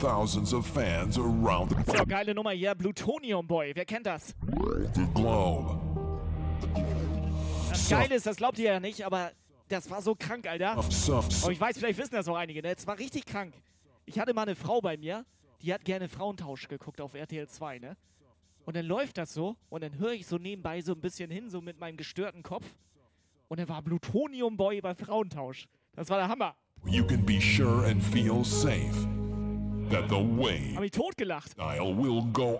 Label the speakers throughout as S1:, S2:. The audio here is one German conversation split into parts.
S1: thousands of fans around the,
S2: So, geile Nummer hier. Plutonium Boy. Wer kennt das?
S1: the globe.
S2: Das. Geile ist, das glaubt ihr ja nicht, aber das war so krank, Alter.
S1: Some,
S2: Aber ich weiß, vielleicht wissen das auch einige, ne? Es war richtig krank. Ich hatte mal eine Frau bei mir, die hat gerne Frauentausch geguckt auf RTL 2, ne? Und dann läuft das so und dann höre ich so nebenbei so ein bisschen hin, so mit meinem gestörten Kopf. Und dann war Plutonium Boy bei Frauentausch. Das war der Hammer.
S1: you can be sure and feel safe that the wave
S2: Hab ich totgelacht.
S1: style will go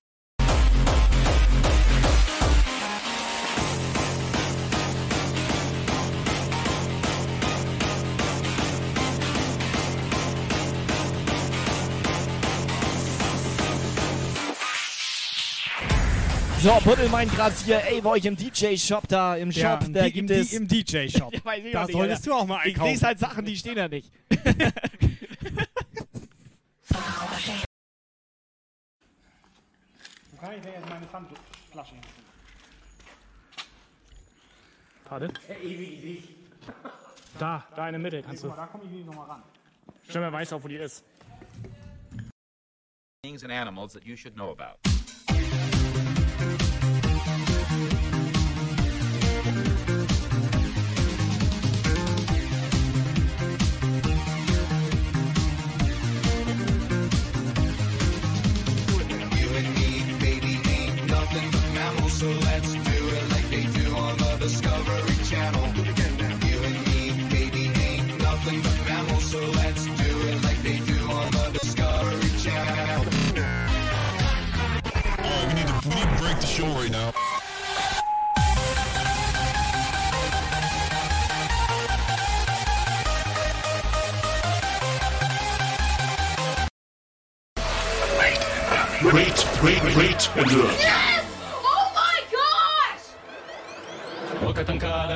S2: So, Buddel meint gerade hier, ey, bei euch im DJ-Shop da, im Shop,
S3: Ja,
S2: da
S3: im,
S2: gibt
S3: im,
S2: es...
S3: im DJ-Shop.
S2: Ja, ich
S3: da solltest du auch mal
S2: Ich
S3: einkaufen.
S2: lese halt Sachen, die stehen da nicht.
S3: Wo kann ich denn jetzt meine Pfandflasche hin?
S2: Pardon? Da, da in der Mitte kannst du.
S3: Da komme ich nicht nochmal ran.
S2: Schon wer weiß auch, wo die ist.
S4: things and animals that you should know about.
S1: So let's do it like they do on the Discovery
S5: Channel. You and me,
S6: baby, ain't nothing but
S7: mammals. So let's do it like they do on the Discovery Channel. Oh, we need to, we need to break the show right now. Wait, wait,
S5: wait, wait.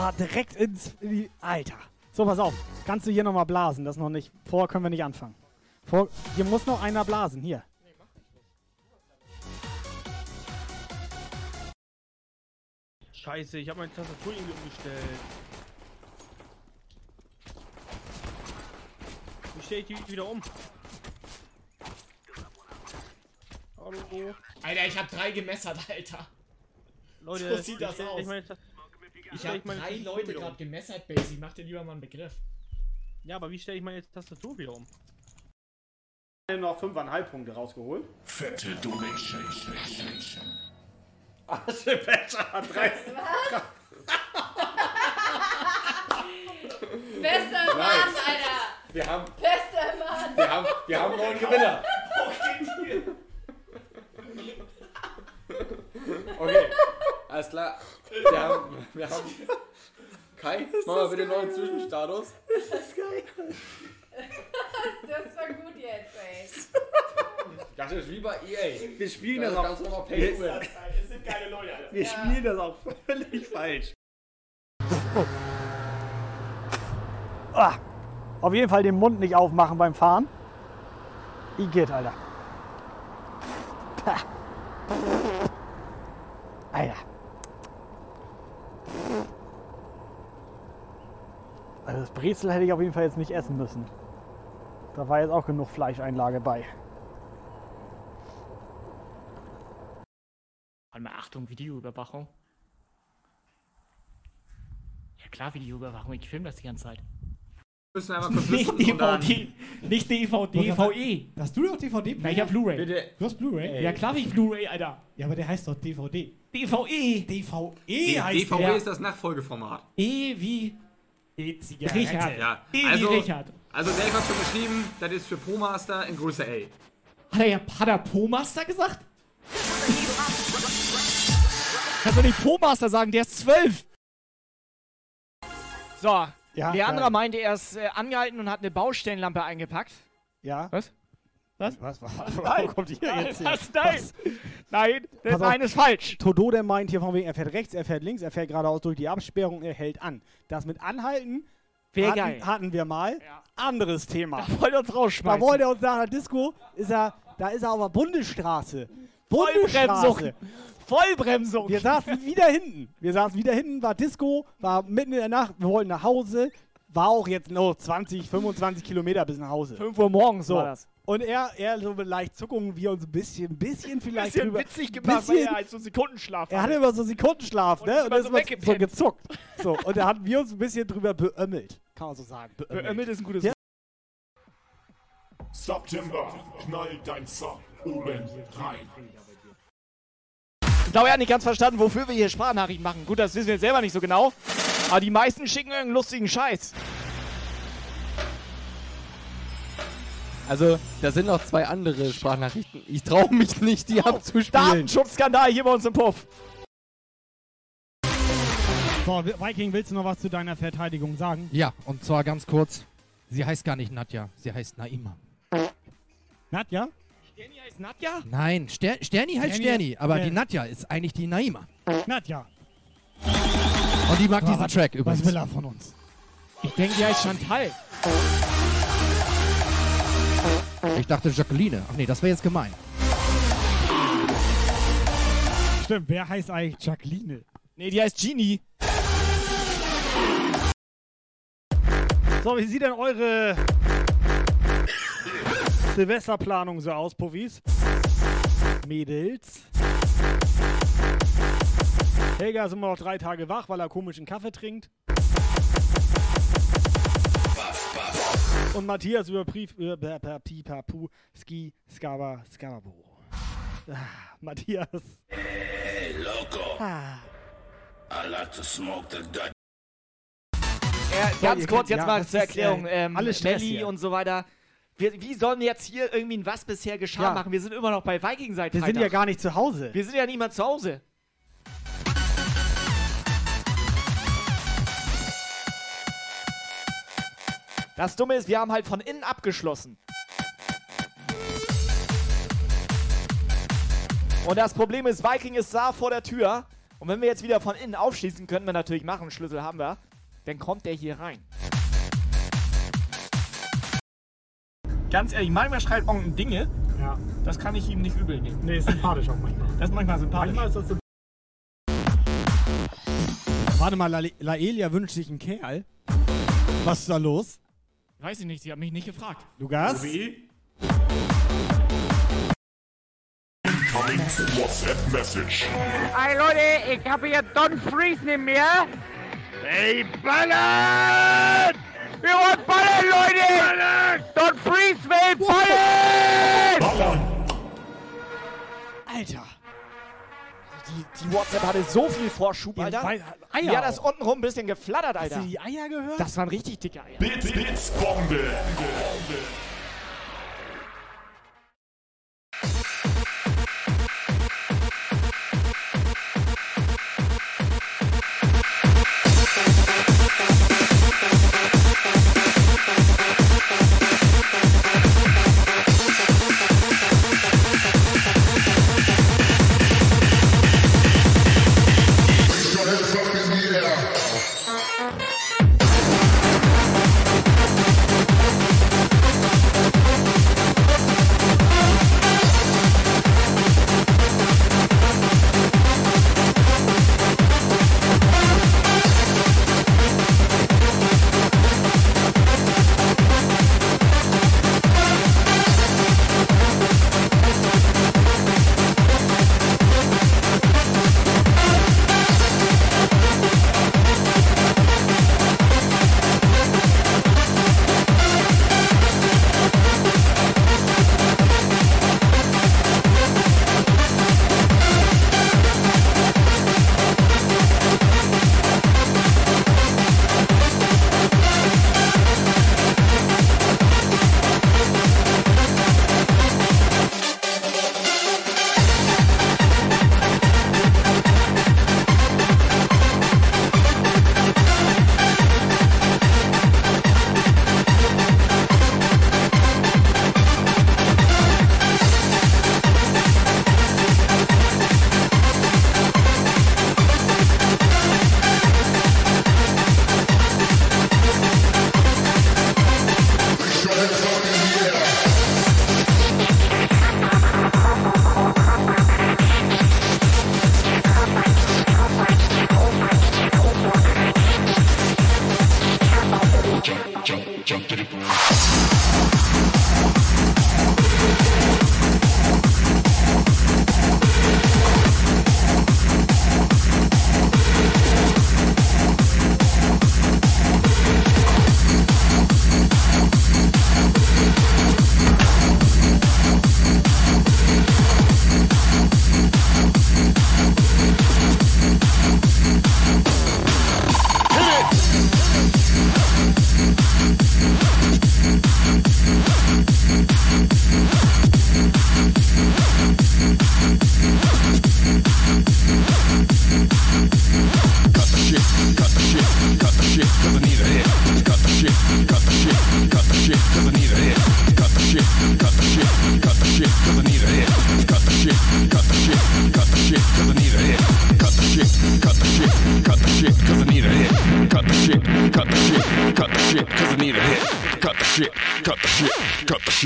S3: Ah, direkt ins. In die, Alter. So, pass auf. Kannst du hier nochmal blasen? Das noch nicht. Vor können wir nicht anfangen. Vor, hier muss noch einer blasen. Hier.
S8: Scheiße, ich habe meine Tastatur irgendwie umgestellt. Wie stelle ich die wieder um? Hallo?
S2: Alter, ich hab drei gemessert, Alter.
S8: Leute,
S2: So sieht das aus.
S8: Ich meine
S2: Ich
S8: stell
S2: hab
S8: meine
S2: drei
S8: Tastatur
S2: Leute gerade
S8: um?
S2: gemessert, Basie. Mach dir lieber mal einen Begriff.
S8: Ja, aber wie stelle ich meine Tastatur wieder um?
S9: noch 5,5 Punkte rausgeholt.
S5: Fette Donation.
S9: Aschebecher hat drei.
S6: Bester Mann, Alter!
S9: Wir haben,
S6: Bester Mann!
S9: wir haben, wir haben noch einen Gewinner. Okay, alles klar. Wir haben, wir haben Kai, mach mal bitte noch einen Zwischenstatus.
S6: Das war gut jetzt, ey.
S9: Das ist wie bei EA.
S10: Wir spielen
S9: Das
S10: das
S9: ist
S10: auch.
S9: ganz normal Pay to Win.
S2: Es sind geile Leute, Alter.
S10: Wir spielen das auch völlig falsch.
S3: Ah, auf jeden Fall den Mund nicht aufmachen beim Fahren. Igitt, Alter. Alter. Das Brezel hätte ich auf jeden Fall jetzt nicht essen müssen. Da war jetzt auch genug Fleischeinlage bei.
S2: Warte mal, Achtung, Videoüberwachung. Ja klar, Videoüberwachung, ich filme das die ganze Zeit.
S9: Müssen wir einmal kurz
S2: Nicht DVD, nicht DVD, VE.
S11: Hast du doch DVD?
S2: Na, ich hab Blu-ray.
S9: Bitte.
S11: Du hast Blu-ray?
S2: Ja klar, ich Blu-ray, Alter.
S11: Ja, aber der heißt doch DVD.
S2: DVE.
S11: DVE
S9: Die
S11: heißt
S9: DVD
S11: der.
S9: ist das Nachfolgeformat.
S2: E wie
S11: E-Zigarette.
S2: Richard.
S9: Ja, also,
S2: Richard.
S9: also Dave hat schon geschrieben, das ist für ProMaster in Größe A.
S2: Hat er, ja- hat er Po-Master gesagt? Kannst du nicht Po-Master sagen, der ist zwölf. So,
S3: Ja,
S2: der andere
S3: geil.
S2: meinte, er ist äh, angehalten und hat eine Baustellenlampe eingepackt.
S3: Ja?
S2: Was? Was?
S3: Was? Was?
S2: Nein.
S3: Wo kommt ihr jetzt her?
S2: Was? Nein. Nein, das eine ist falsch.
S3: Todo, der meint hier von wegen, er fährt rechts, er fährt links, er fährt geradeaus durch die Absperrung, er hält an. Das mit Anhalten hatten,
S2: geil.
S3: hatten wir mal. Anderes Thema.
S2: Da wollte er uns
S3: Da
S2: rausschmeißen.
S3: wollte er uns nach der Disco, ist er, da ist er auf der Bundesstraße.
S2: Vollbremsung.
S3: Bundesstraße.
S2: Vollbremsung.
S3: Wir saßen wieder hinten. Wir saßen wieder hinten, war Disco, war mitten in der Nacht, wir wollten nach Hause. War auch jetzt noch 20, 25 Kilometer bis nach Hause.
S2: 5 Uhr morgens
S3: So.
S2: war das.
S3: Und er, er so mit leicht Zuckungen, wir uns ein bisschen, ein bisschen vielleicht
S2: Bisschen
S3: drüber-
S2: witzig gemacht, weil
S3: bisschen,
S2: er halt so Sekundenschlaf
S3: er hatte immer so Sekundenschlaf, ne?
S2: ist
S3: Und
S2: immer
S3: ist
S2: so
S3: immer so gezuckt. So, und da hatten wir uns ein bisschen drüber beömmelt. Kann man so sagen.
S2: Beömmelt ist ein gutes
S3: Ja.
S1: September, knall dein Sub oben rein.
S2: Ich glaube, er hat nicht ganz verstanden, wofür wir hier Sprachnachrichten machen. Gut, das wissen wir selber nicht so genau. Aber die meisten schicken irgendeinen lustigen Scheiß.
S9: Also, da sind noch zwei andere Sprachnachrichten. Ich traue mich nicht, die abzuspielen.
S2: Datenschutzskandal hier bei uns im Puff.
S3: So, Viking, willst du noch was zu deiner Verteidigung sagen?
S11: Ja, und zwar ganz kurz. Sie heißt gar nicht Nadja, sie heißt Naima.
S3: Nadja?
S2: Sterni heißt Nadja?
S11: Nein, Ster Sterni heißt
S3: Sterni-
S11: Sterni, aber
S3: Ja.
S11: die Nadja ist eigentlich die Naima.
S3: Nadja.
S11: Und die mag
S3: Aber
S11: diesen
S3: was-
S11: Track
S3: Was
S11: übrigens.
S3: will er von uns?
S2: Ich denke, die heißt Chantal.
S11: Ich dachte Jacqueline. Ach nee, das wäre jetzt gemein.
S3: Stimmt, wer heißt eigentlich Jacqueline?
S2: Nee, die heißt Genie.
S3: So, wie sieht denn eure Silvesterplanung so aus, Puffis? Mädels. Helga ist immer noch drei Tage wach, weil er komischen Kaffee trinkt. Und Matthias überprüft über Pipapu Ski Skaba Skababo. Ah, Matthias.
S5: Hey, loco.
S3: Ah.
S5: I like to smoke the Dutch.
S2: Äh,
S3: So,
S2: ganz
S3: ihr
S2: kurz jetzt
S3: ja,
S2: mal zur
S3: ist,
S2: Erklärung.
S3: äh,
S2: ähm,
S3: alles Stress
S2: Melli
S3: hier.
S2: und so weiter. Wir, wie sollen wir jetzt hier irgendwie ein Was bisher geschah
S3: Ja.
S2: machen? Wir sind immer noch bei Viking seit
S3: Wir sind ja gar nicht zu Hause.
S2: Wir sind ja nicht mal zu Hause. Das Dumme ist, wir haben halt von innen abgeschlossen. Und das Problem ist, Viking ist da vor der Tür. Und wenn wir jetzt wieder von innen aufschließen, können wir natürlich machen, Schlüssel haben wir, dann kommt der hier rein. Ganz ehrlich, manchmal schreibt Onken Dinge,
S3: Ja.
S2: das kann ich ihm nicht übel nehmen.
S3: Nee, ist sympathisch auch manchmal.
S2: Das ist manchmal sympathisch.
S3: Manchmal ist das so. Warte mal, La Laelia wünscht sich einen Kerl. Was ist da los?
S2: Weiß ich nicht, sie hat mich nicht gefragt.
S3: Lukas?
S1: Incoming WhatsApp Message.
S12: Hey Leute, ich habe hier Don Freeze neben mir. Hey, ballern! Wir wollen ballern, Leute! Don Freeze will ballern!
S2: Die, die WhatsApp hatte so viel Vorschub,
S3: Ja,
S2: Alter.
S3: weil- Eier
S2: hat das
S3: auch.
S2: untenrum ein bisschen geflattert,
S3: Hast
S2: Alter.
S3: du die Eier gehört?
S2: Das waren richtig dicke Eier.
S1: Bits, Bits, Bombe. shit,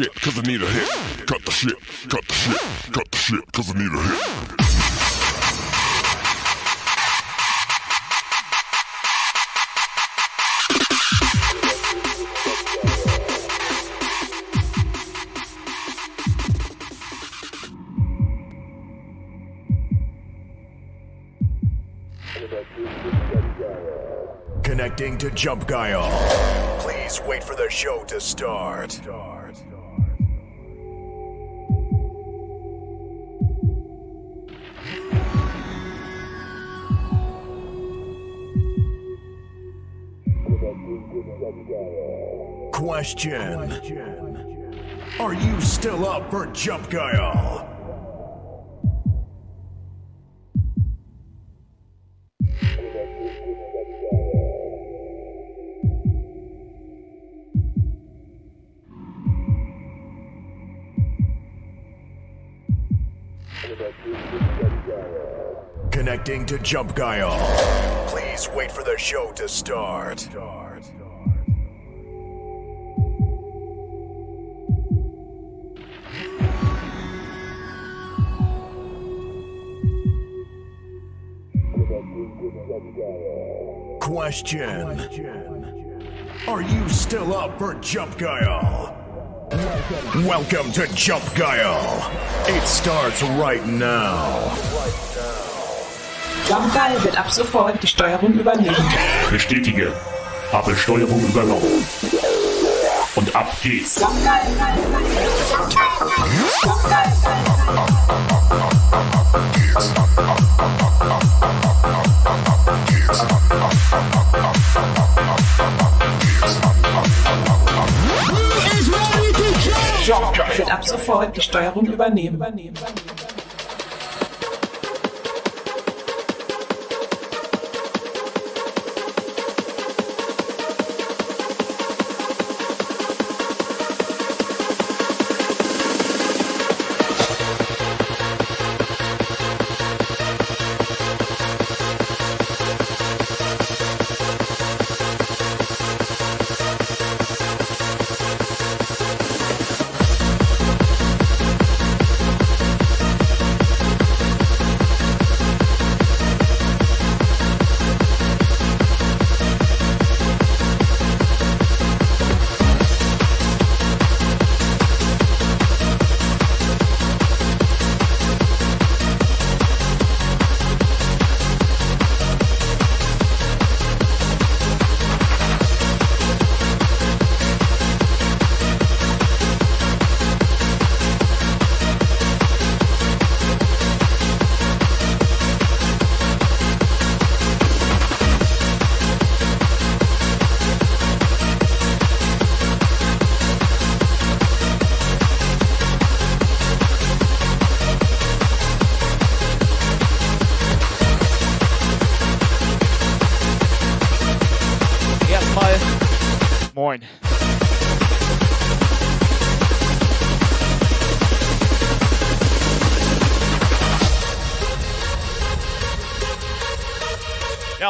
S1: shit, cause I need a hit.
S13: Question Are you still up for Jump Guile? Connecting to Jump Guile. Please wait for the show to start. Question Are you still up for Jump Guile? Welcome to Jump Guile. It starts right now.
S14: Jumpgeil wird ab sofort die Steuerung übernehmen.
S15: Bestätige. Habe Steuerung übernommen. Und ab geht's.
S14: Jumpgeil wird ab sofort die Steuerung übernehmen.
S2: Erstmal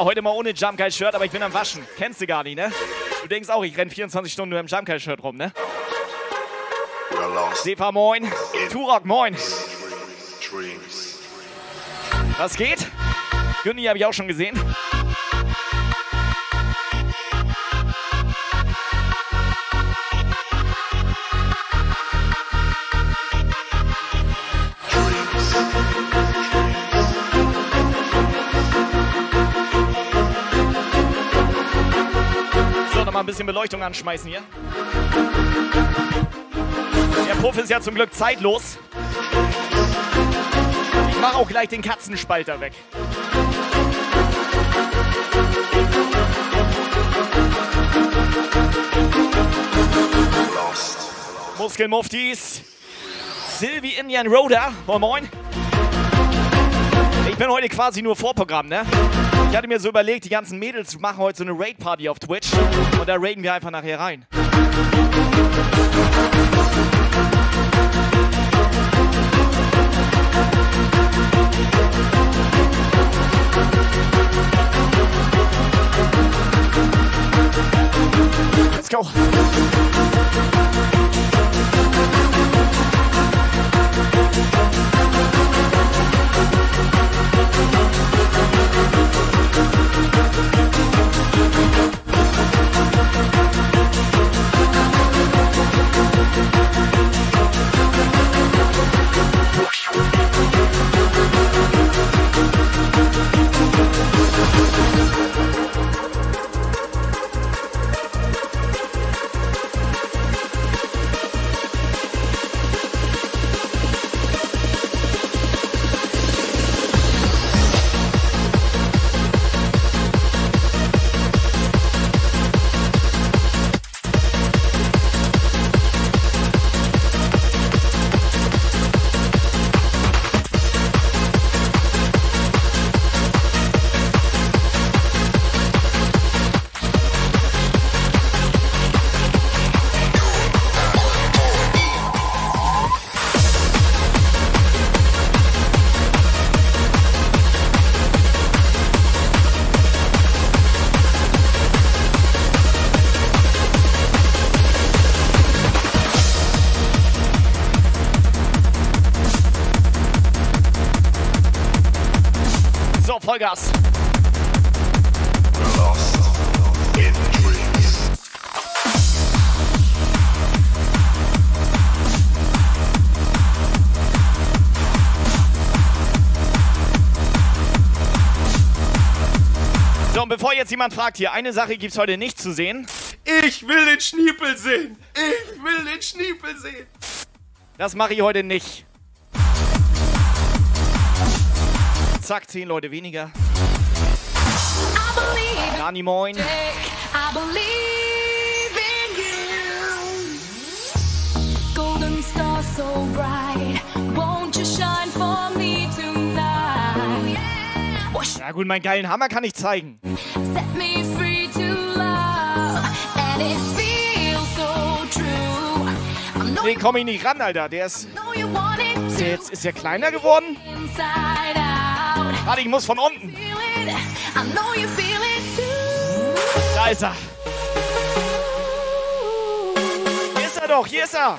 S2: Ja, heute mal ohne Jump Guy Shirt, aber ich bin am Waschen. Kennst du gar nicht, ne? Du denkst auch, ich renn 24 Stunden nur im Jump Guy Shirt rum, ne? Sefa moin. Turok moin. Was geht? Günni habe ich auch schon gesehen. Ein bisschen Beleuchtung anschmeißen hier. Der Puff ist ja zum Glück zeitlos. Ich mache auch gleich den Katzenspalter weg. Muskelmuftis. Sylvie Indian Roder. Moin Moin. Ich bin heute quasi nur Vorprogramm, ne? Ich hatte mir so überlegt, die ganzen Mädels machen heute so eine Raid-Party auf Twitch. Und da raiden wir einfach nachher rein. Let's go. できた! Vollgas. So, und bevor jetzt jemand fragt hier, eine Sache gibt's heute nicht zu sehen.
S9: Ich will den Schniepel sehen. Ich will den Schniepel sehen.
S2: Das mache ich heute nicht. Zack, zehn Leute weniger. Dani, moin.
S16: I believe in you. Golden star so bright. Won't you shine for me tonight?
S2: Ja gut, meinen geilen Hammer kann ich zeigen.
S16: Set me free to love. And it feels so true.
S2: Nee, komm ich nicht ran, Alter. Der ist. der jetzt ist der kleiner geworden?
S16: Inside.
S2: Warte, ich muss von unten. Da ist er. Hier ist er doch, hier ist er.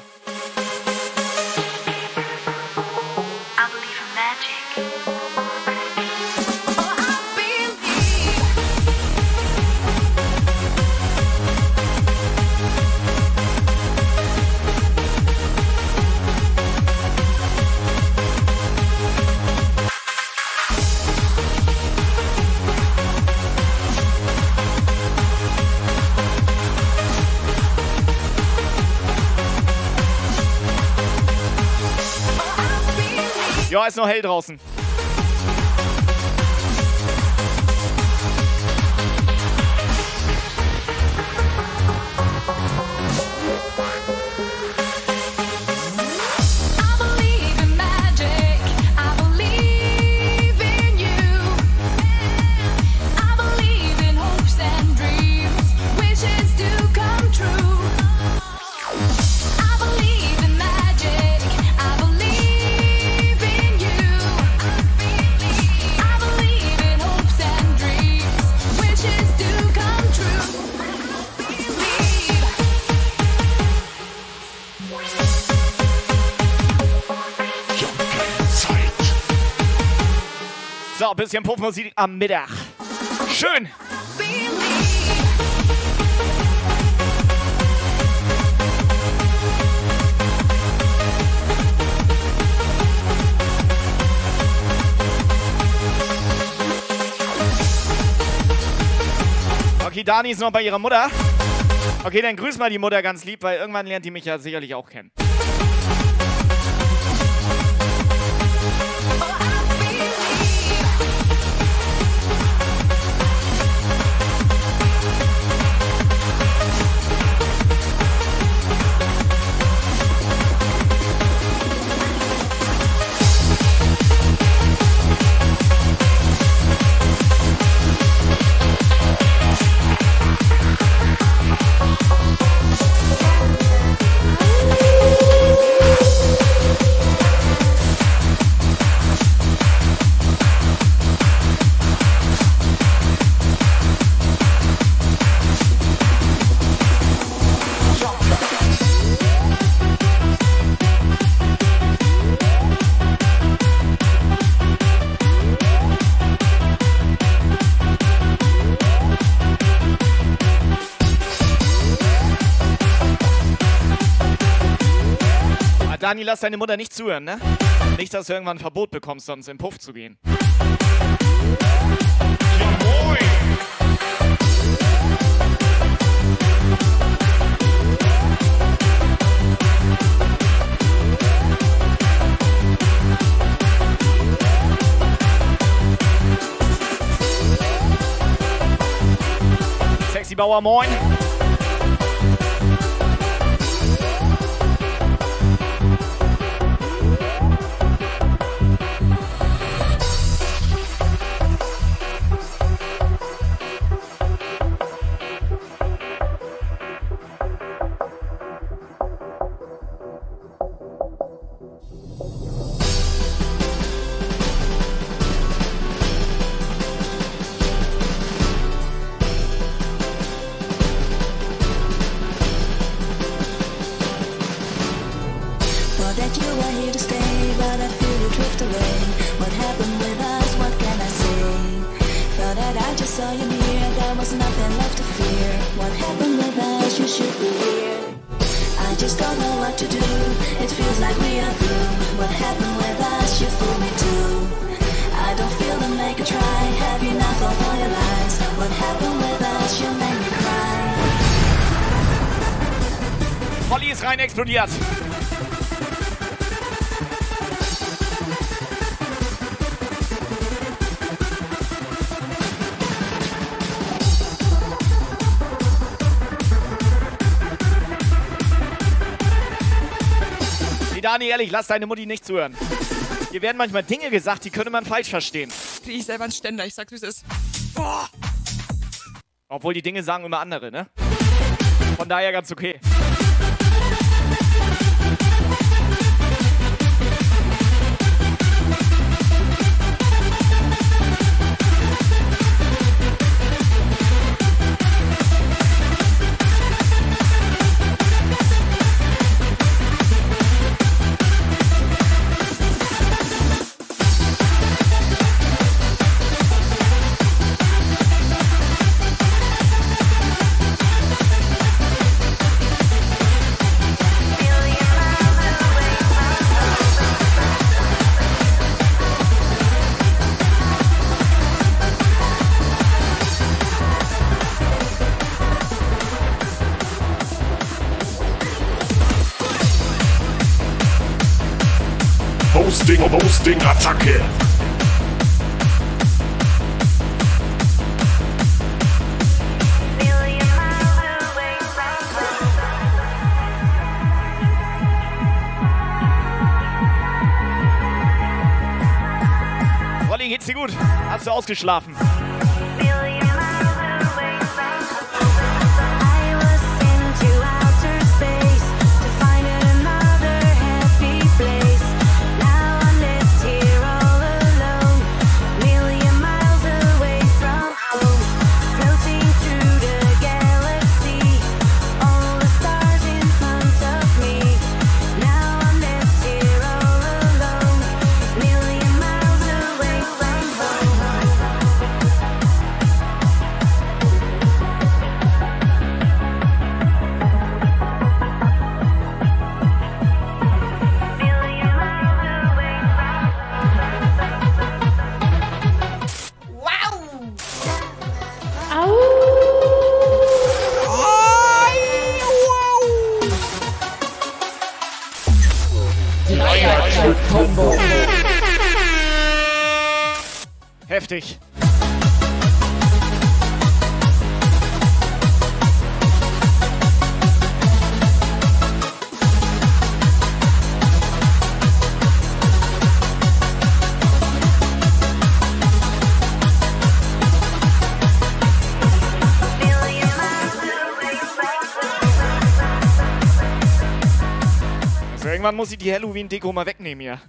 S2: Ja, ist noch hell draußen. So, bisschen Puffmusik am Mittag. Schön. Okay, Dani ist noch bei ihrer Mutter. Okay, dann grüß mal die Mutter ganz lieb, weil irgendwann lernt die mich ja sicherlich auch kennen. Dani, lass deine Mutter nicht zuhören, ne? Nicht, dass du irgendwann ein Verbot bekommst, sonst in den Puff zu gehen. Sexy Bauer, moin.
S16: Ehrlich, lass deine Mutti nicht zuhören. Hier werden manchmal Dinge gesagt, die könnte man falsch verstehen.
S17: Krieg ich selber einen Ständer, ich sag's wie es ist.
S16: Obwohl die Dinge sagen immer andere, ne? Von daher ganz okay.
S15: Attacke.
S16: Rolli, geht's dir gut? Hast du ausgeschlafen? Muss ich die Halloween-Deko mal wegnehmen hier.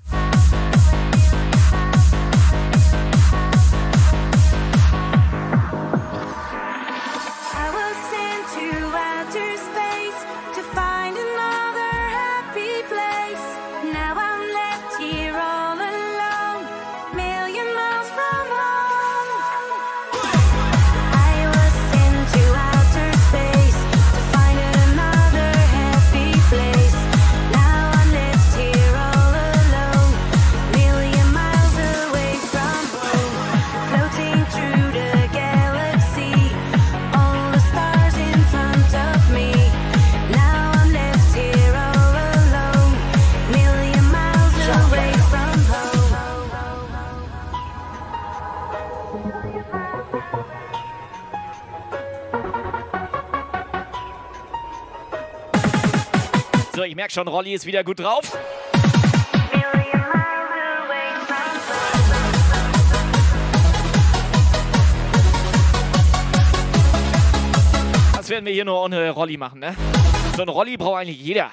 S16: Ich merke schon, Rolli ist wieder gut drauf. Das werden wir hier nur ohne Rolli machen, ne? So ein Rolli braucht eigentlich jeder.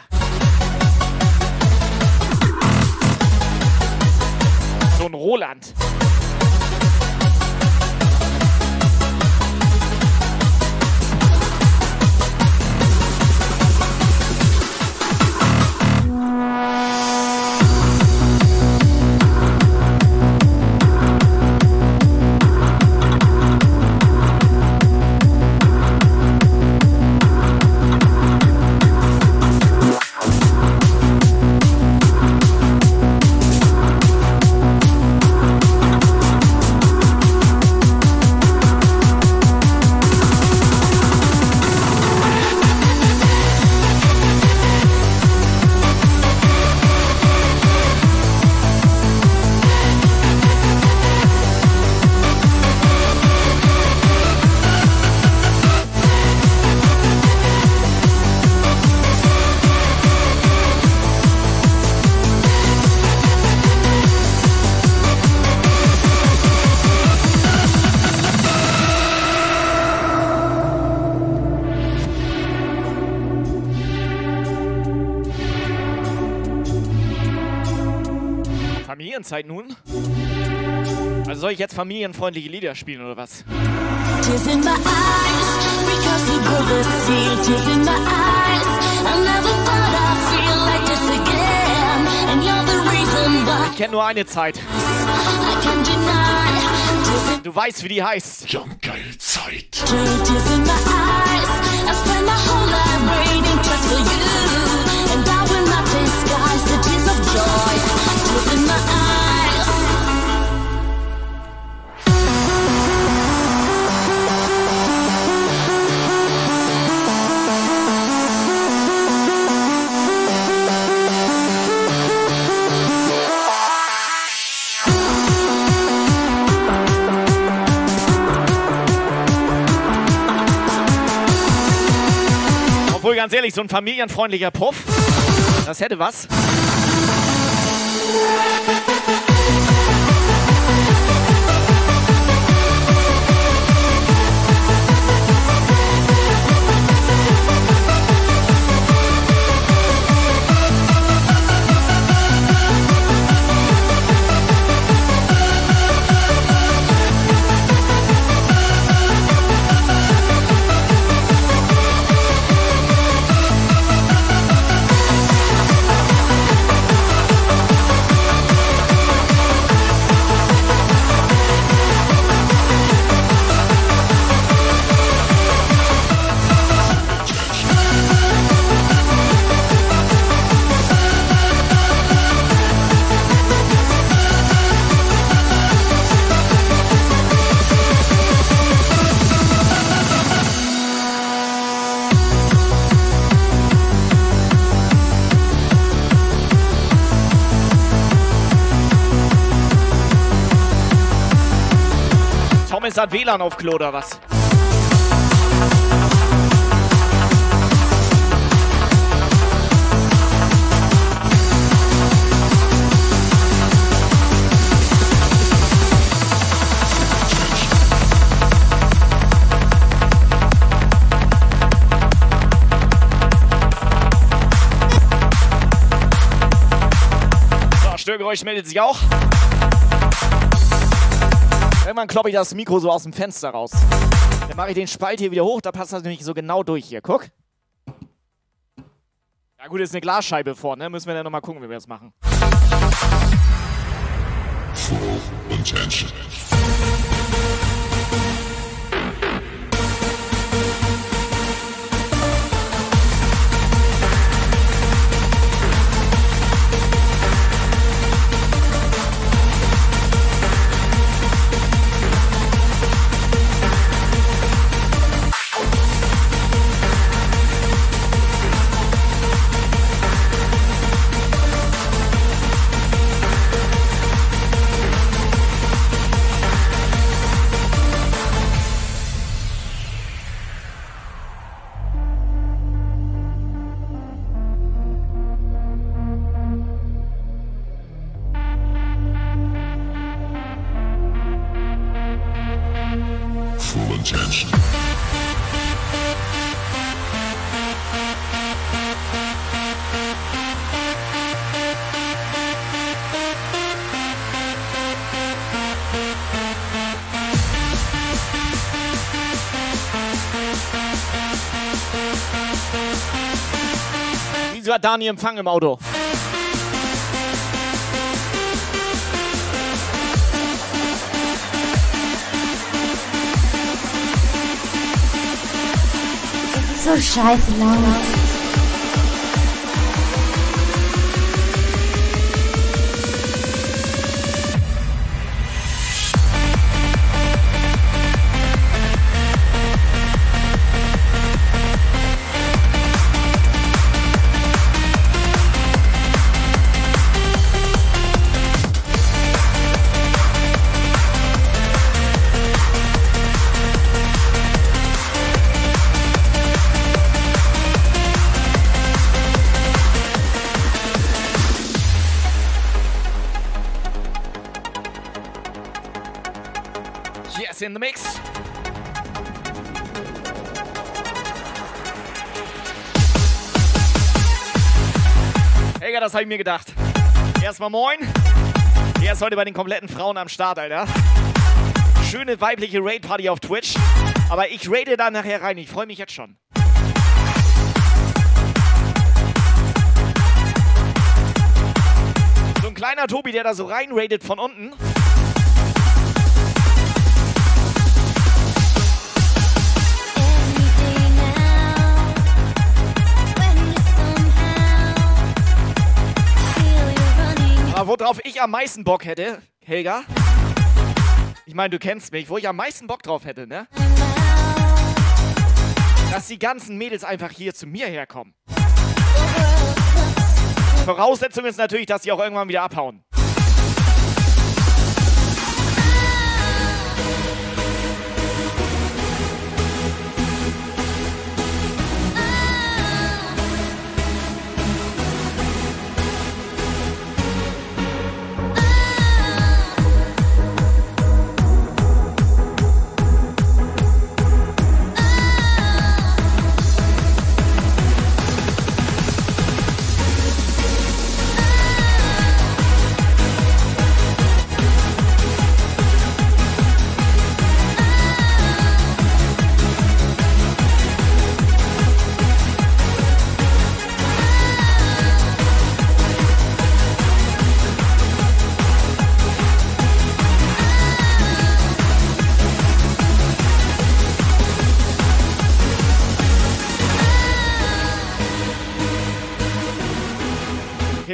S16: So ein Roland.
S2: Soll ich jetzt familienfreundliche Lieder spielen oder was?
S16: Tears in my eyes because you broke the seal. Tears in my eyes. I never thought I'd feel like this again. And you're the reason why
S2: Ich kenne nur eine Zeit.
S16: I can't deny. Tears in
S2: Du weißt, wie die heißt.
S15: Jumpgeil Zeit.
S16: Tears in my eyes. I spent my whole life waiting
S2: ganz ehrlich, so ein familienfreundlicher Puff, das hätte was. WLAN auf Klo oder was? Störgeräusch meldet sich auch. Irgendwann kloppe ich das Mikro so aus dem Fenster raus. Dann mache ich den Spalt hier wieder hoch, da passt das nämlich so genau durch hier. Guck. Ja gut, ist eine Glasscheibe vor, ne? Müssen wir dann nochmal gucken, wie wir das machen.
S15: Full intention.
S2: Hat Dani Empfang im Auto?
S16: So scheiße laut.
S2: Das habe ich mir gedacht. Erstmal moin. Der ist heute bei den kompletten Frauen am Start, Alter. Schöne weibliche Raid-Party auf Twitch. Aber ich raide da nachher rein. Ich freue mich jetzt schon. So ein kleiner Tobi, der da so rein raidet von unten. Aber worauf ich am meisten Bock hätte, Helga, ich meine, du kennst mich, wo ich am meisten Bock drauf hätte, ne? Dass die ganzen Mädels einfach hier zu mir herkommen. Voraussetzung ist natürlich, dass sie auch irgendwann wieder abhauen.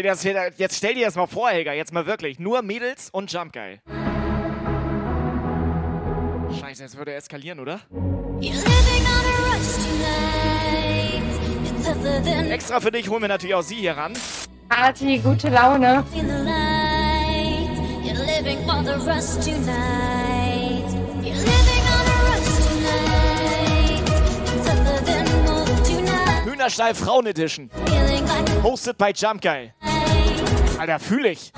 S2: Das, jetzt stell dir das mal vor, Helga, jetzt mal wirklich. Nur Mädels und Jump Guy. Scheiße, es würde eskalieren, oder? Extra für dich holen wir natürlich auch sie hier ran.
S18: Party, gute Laune.
S2: Hühnerstall Frauen Edition. Hosted bei Jump Guy. Alter, fühl ich.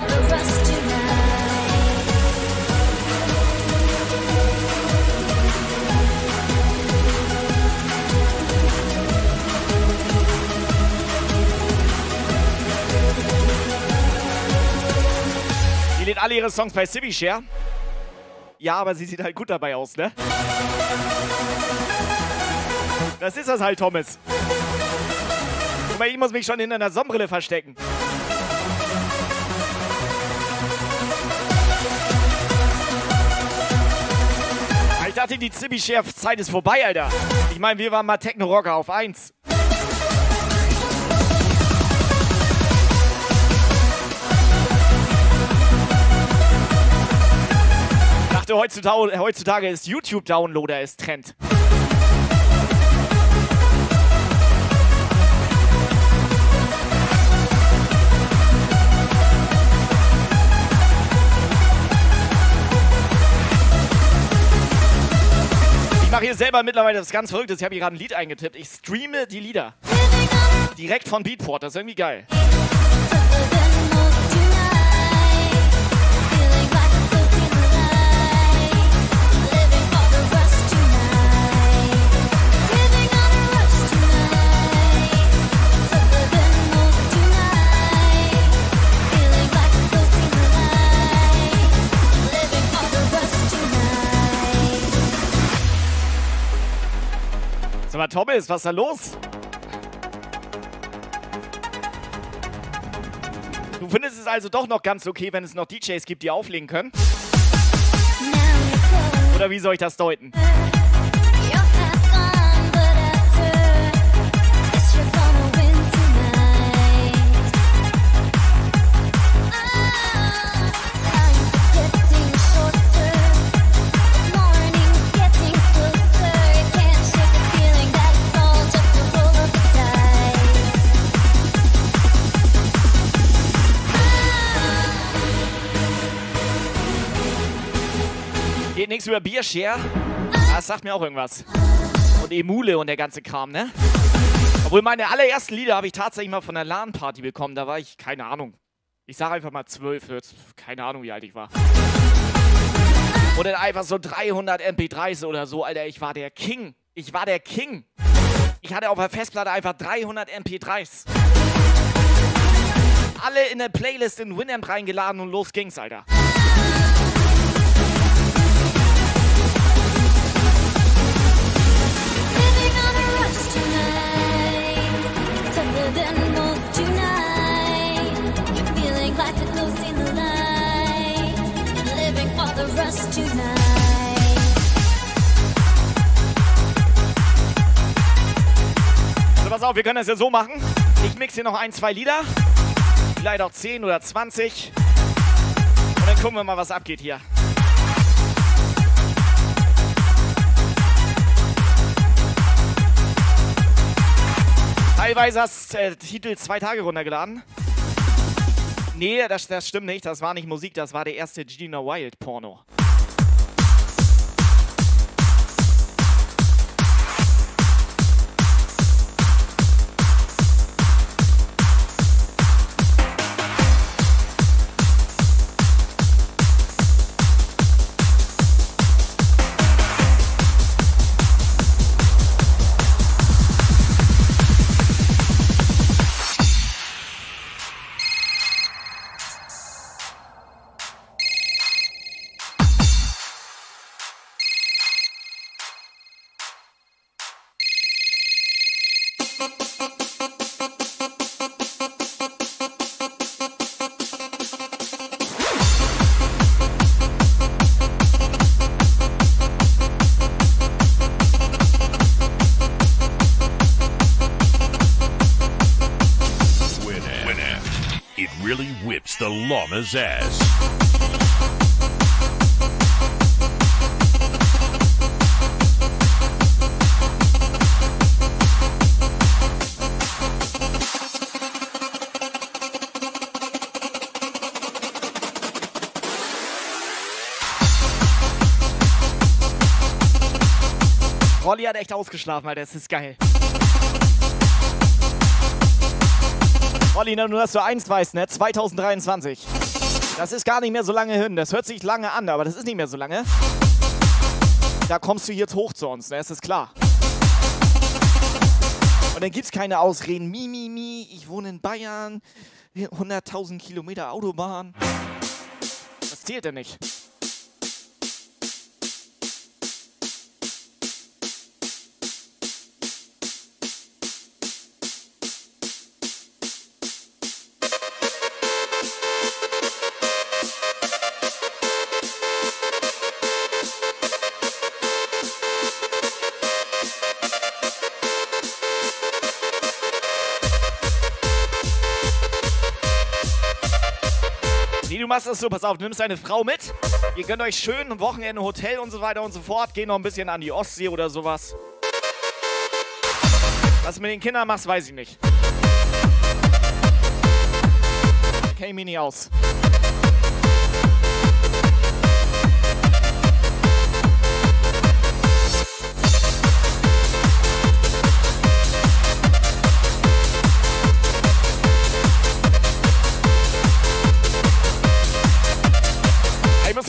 S2: Die lädt alle ihre Songs bei Civi Share. Ja, aber sie sieht halt gut dabei aus, ne? Das ist das halt, Thomas. Guck mal, ich muss mich schon hinter einer Sonnenbrille verstecken. Dachte, die Zibi-Chef-Zeit ist vorbei, Alter. Ich meine, wir waren mal Techno-Rocker auf 1. Ich dachte, heutzutage, heutzutage ist YouTube-Downloader ist Trend. Mache hier selber mittlerweile das ganz Verrückte. Ich habe hier gerade ein Lied eingetippt. Ich streame die Lieder. Direkt von Beatport. Das ist irgendwie geil. Thomas, was ist da los? Du findest es also doch noch ganz okay, wenn es noch DJs gibt, die auflegen können? Oder wie soll ich das deuten? Geht nichts über Biershare? Das sagt mir auch irgendwas. Und Emule und der ganze Kram, ne? Obwohl meine allerersten Lieder habe ich tatsächlich mal von der LAN-Party bekommen. Da war ich, keine Ahnung. Ich sage einfach mal zwölf, jetzt keine Ahnung, wie alt ich war. Und dann einfach so 300 MP3s oder so, Alter. Ich war der King. Ich war der King. Ich hatte auf der Festplatte einfach 300 MP3s. Alle in der Playlist in Winamp reingeladen und los ging's, Alter. So, pass auf, wir können das ja so machen. Ich mix hier noch ein, zwei Lieder. Vielleicht auch 10 oder 20. Und dann gucken wir mal, was abgeht hier. Teilweise hast du äh, Titel zwei Tage runtergeladen. Nee, das, das stimmt nicht. Das war nicht Musik, das war der erste Gina Wild
S19: ass.
S2: Rolli hat echt ausgeschlafen, Alter. Das ist geil. Rolli, nur dass du eins weißt, ne? 2023. Das ist gar nicht mehr so lange hin. Das hört sich lange an, aber das ist nicht mehr so lange. Da kommst du jetzt hoch zu uns, ne? Das ist klar. Und dann gibt's keine Ausreden. Mi, mi, mi, ich wohne in Bayern. 100.000 Kilometer Autobahn. Das zählt ja nicht. Das so, pass auf, nimmst deine Frau mit, ihr gönnt euch schön ein Wochenende Hotel und so weiter und so fort, geh noch ein bisschen an die Ostsee oder sowas. Was du mit den Kindern machst, weiß ich nicht. Kenn ich nicht aus.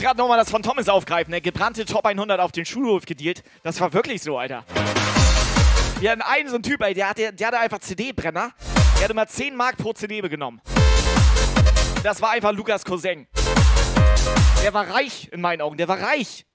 S2: Muss gerade nochmal das von Thomas aufgreifen, ne? Gebrannte Top 100 auf den Schulhof gedealt. Das war wirklich so, Alter. Wir hatten einen so einen Typ, ey, der hatte, der hatte einfach CD-Brenner. Der hatte mal 10 Mark pro CD genommen. Das war einfach Lukas Cousin. Der war reich in meinen Augen, der war reich.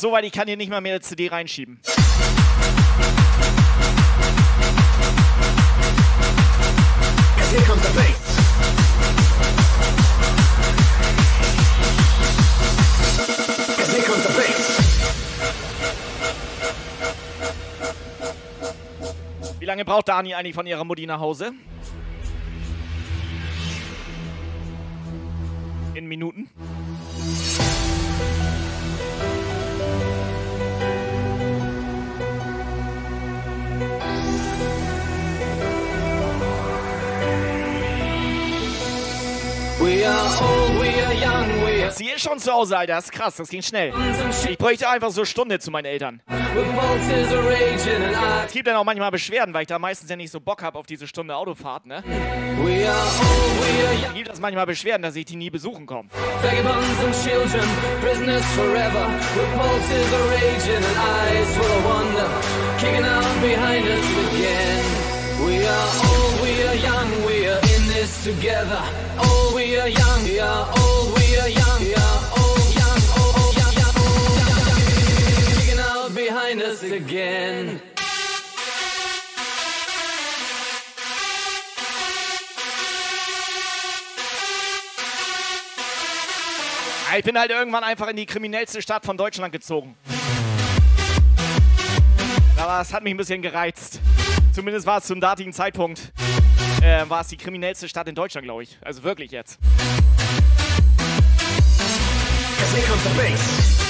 S2: Das soweit, ich kann hier nicht mal mehr eine CD reinschieben.
S19: Here comes the bass.
S2: Wie lange braucht Dani eigentlich von ihrer Mutti nach Hause? Ist schon zu Hause, Alter. Das ist krass, das ging schnell. Ich bräuchte einfach so eine Stunde zu meinen Eltern. Es gibt dann auch manchmal Beschwerden, weil ich da meistens ja nicht so Bock habe auf diese Stunde Autofahrt, ne?
S20: Young.
S2: Gibt es manchmal Beschwerden, dass ich die nie besuchen komme.
S20: Kicking out behind us again. We are old, we are young, we are in this together. Old, we are young, we are old, we are young, out behind us again.
S2: Ja, Ich bin halt irgendwann einfach in die kriminellste Stadt von Deutschland gezogen. Aber es hat mich ein bisschen gereizt. Zumindest war es zum datigen Zeitpunkt, äh, war es die kriminellste Stadt in Deutschland, glaube ich. Also wirklich jetzt.
S19: Cause here comes the bass.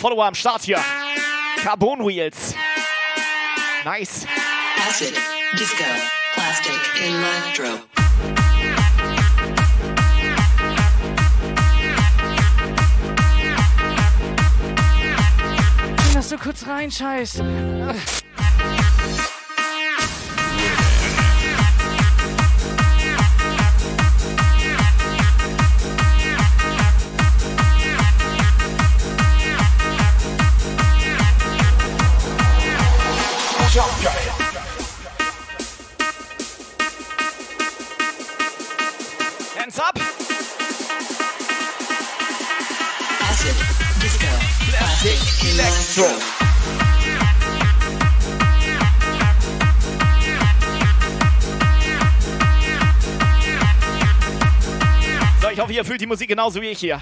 S19: Follower
S2: am Start hier. Carbon Wheels. Nice.
S21: Acid, disco, plastic, electro.
S2: Lass du kurz rein, Scheiß. Ihr fühlt die Musik genauso wie ich hier.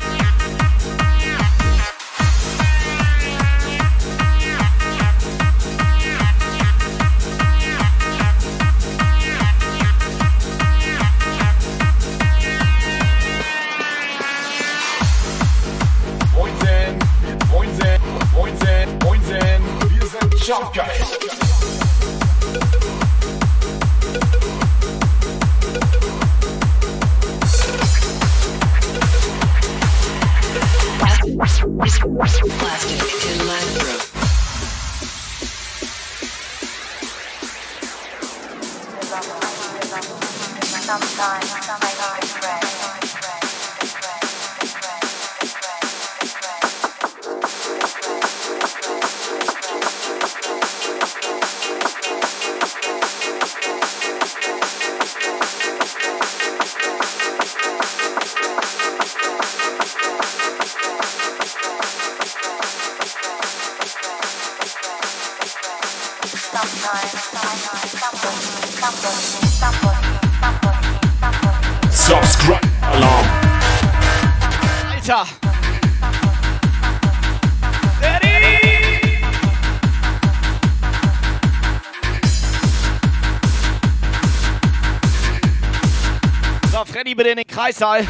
S16: Kreissaal.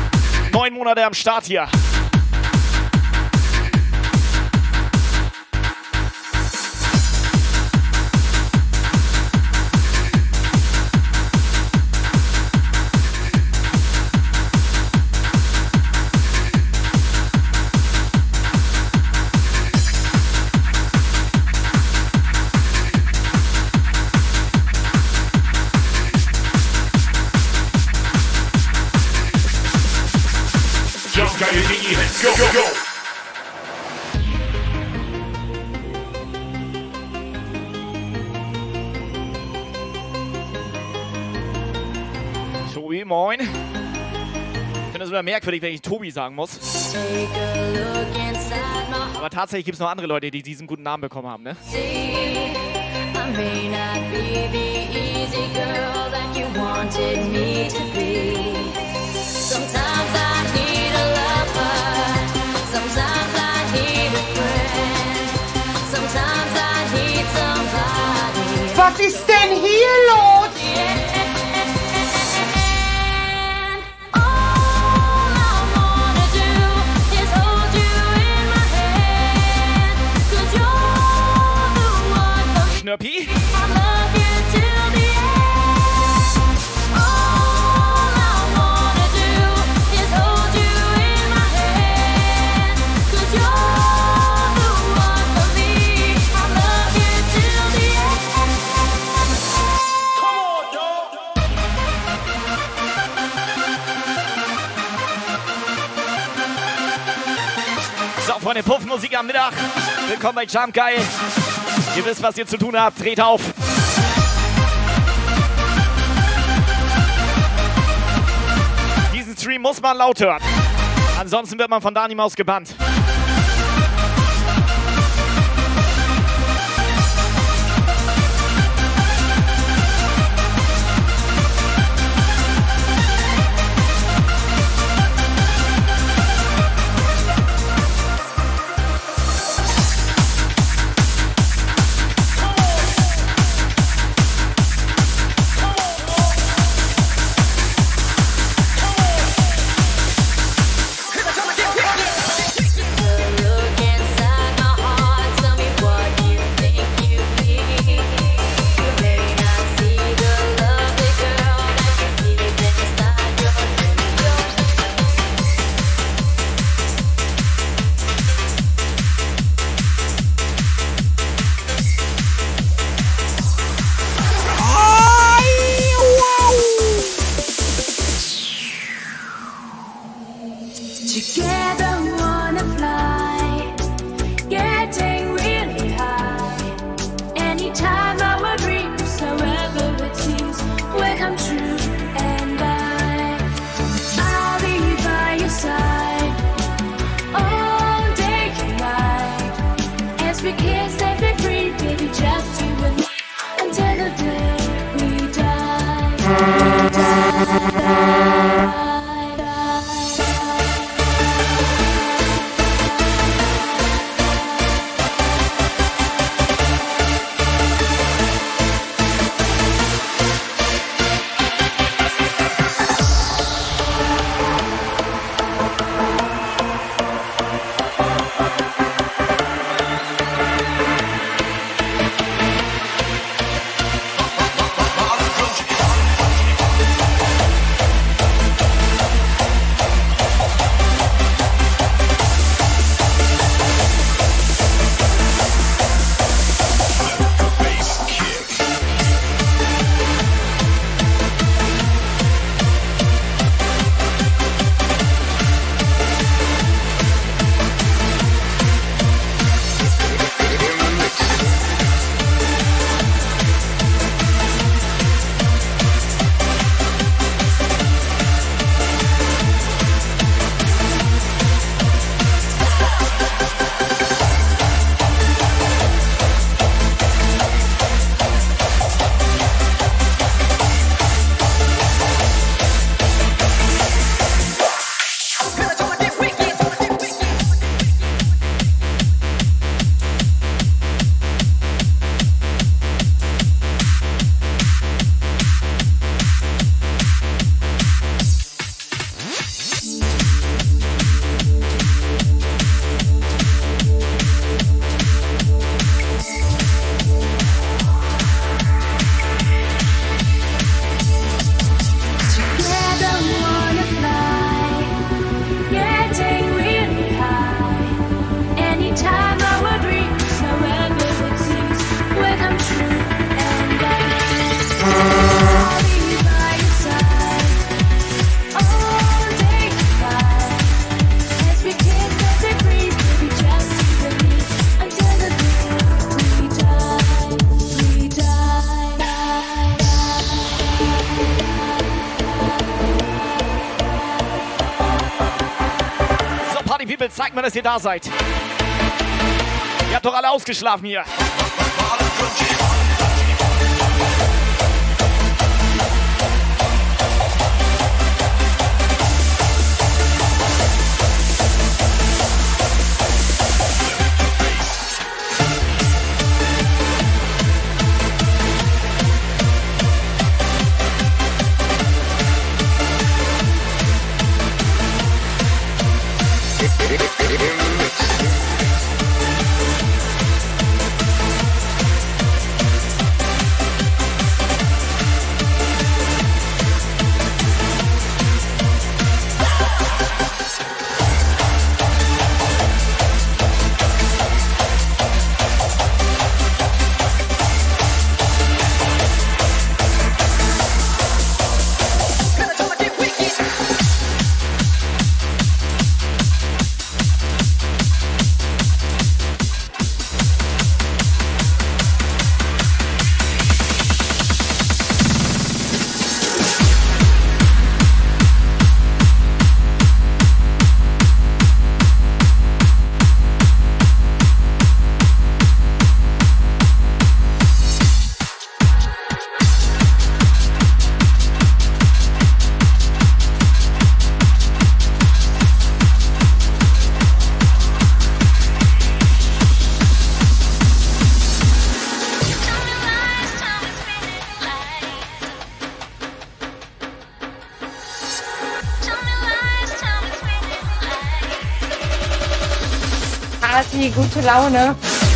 S16: Neun Monate am Start hier. Merkwürdig, wenn ich Tobi sagen muss. Aber tatsächlich gibt es noch andere Leute, die diesen guten Namen bekommen haben, ne?
S2: I may not be the
S16: Schnörpi? So, Freunde, Puffmusik am Mittag. Willkommen bei Jump Geil. Ihr wisst, was ihr zu tun habt. Dreht auf. Diesen Stream muss man laut hören. Ansonsten wird man von Dani Maus gebannt.
S2: Dass ihr da seid. Ihr habt doch alle ausgeschlafen hier.
S18: Gute Laune.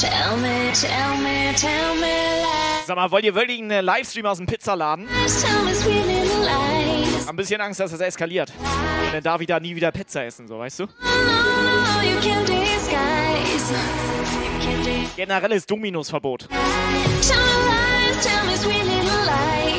S16: Tell me, tell me, tell me lies.
S2: Sag mal, wollt ihr wirklich einen Livestream aus dem Pizzaladen? Hab ein bisschen Angst, dass das eskaliert. Und dann darf ich da nie wieder Pizza essen, so, weißt du?
S16: Disguise.
S2: Generelles Dominusverbot.
S16: Tell me lies, tell me sweet little lies.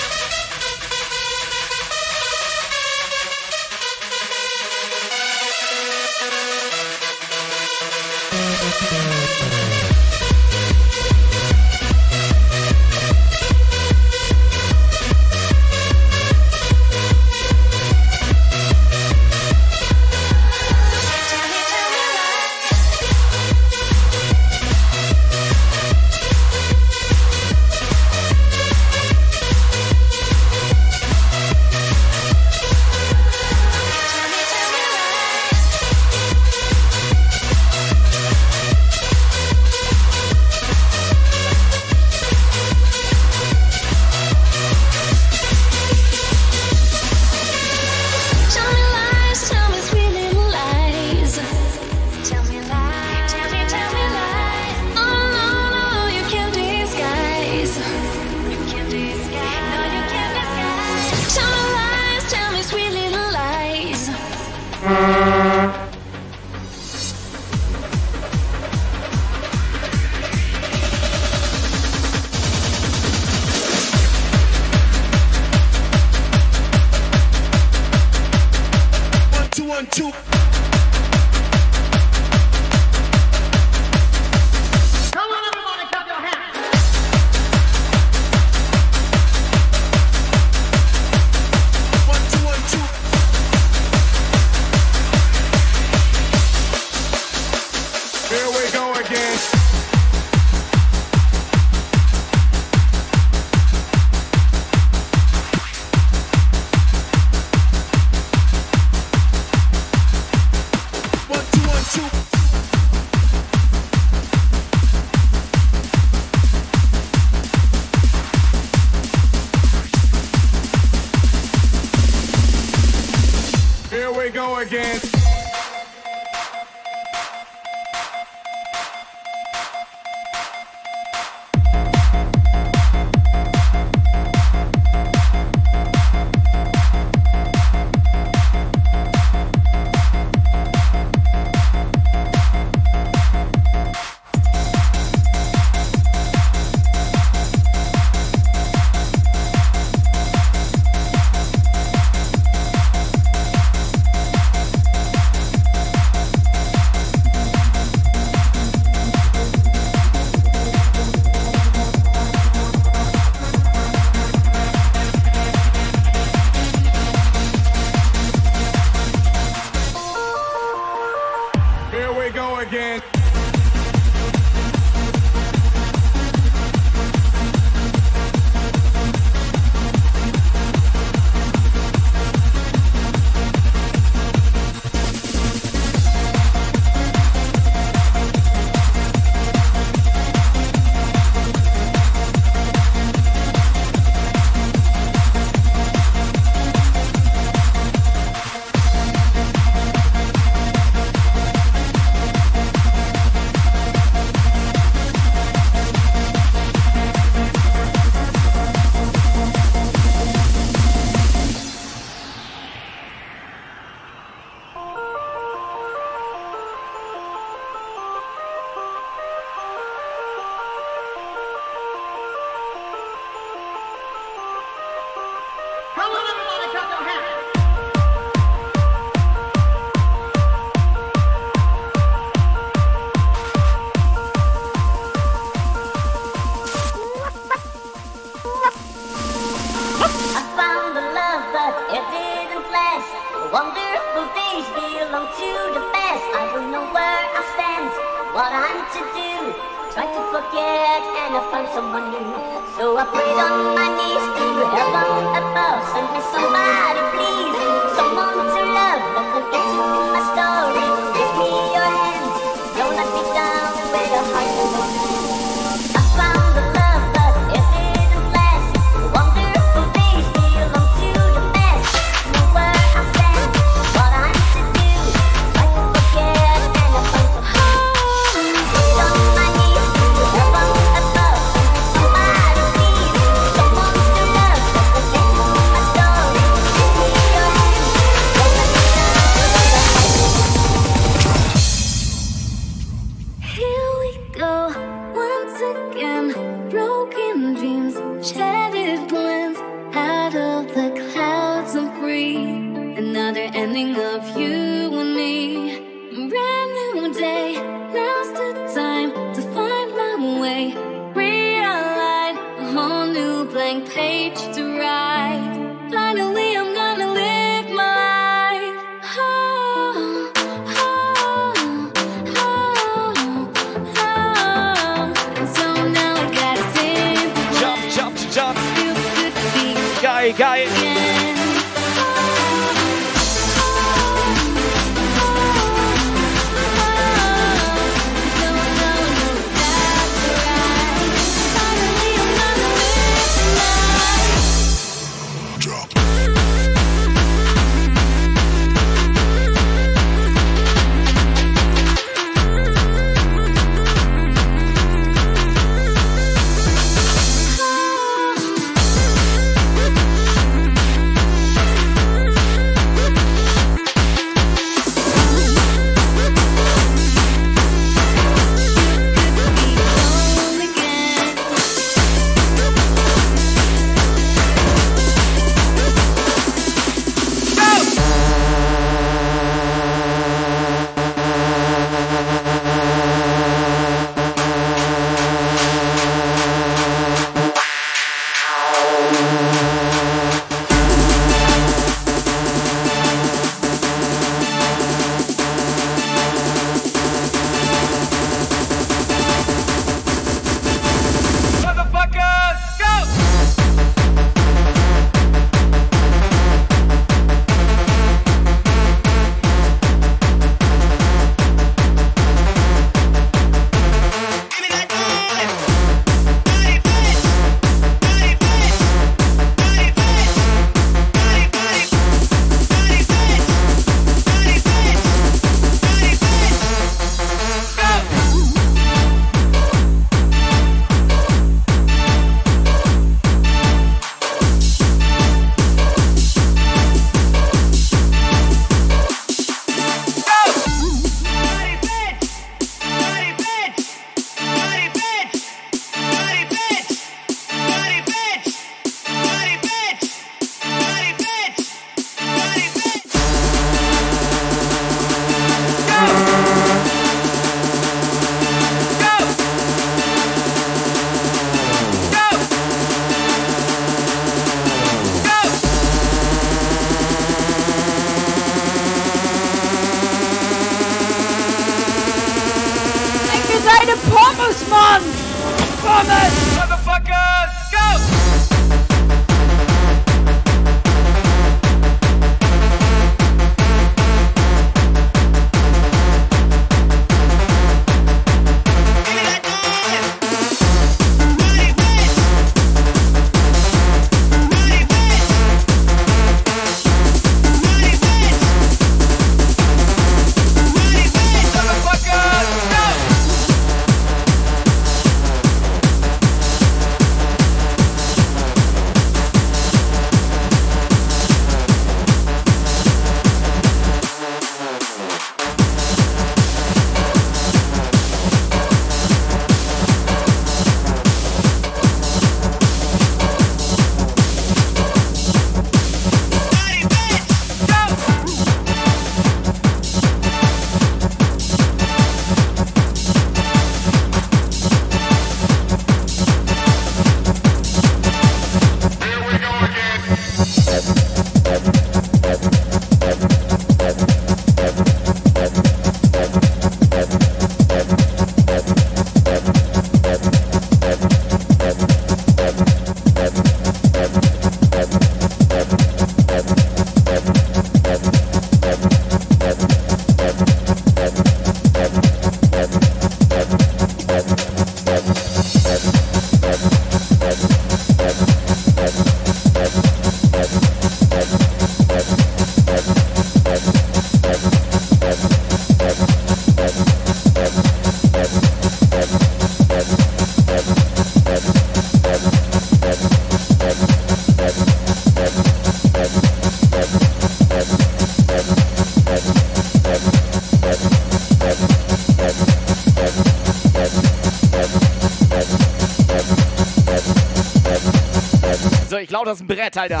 S16: Das ist ein Brett, Alter.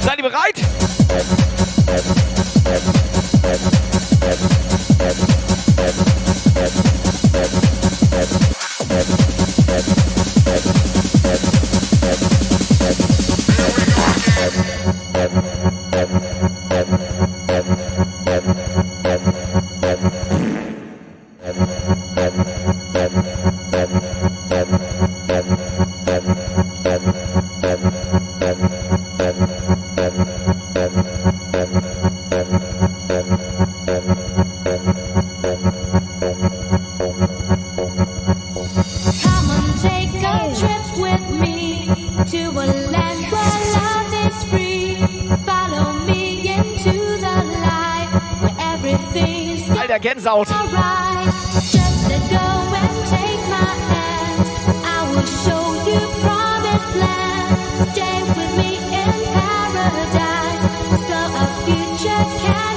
S16: Seid ihr bereit?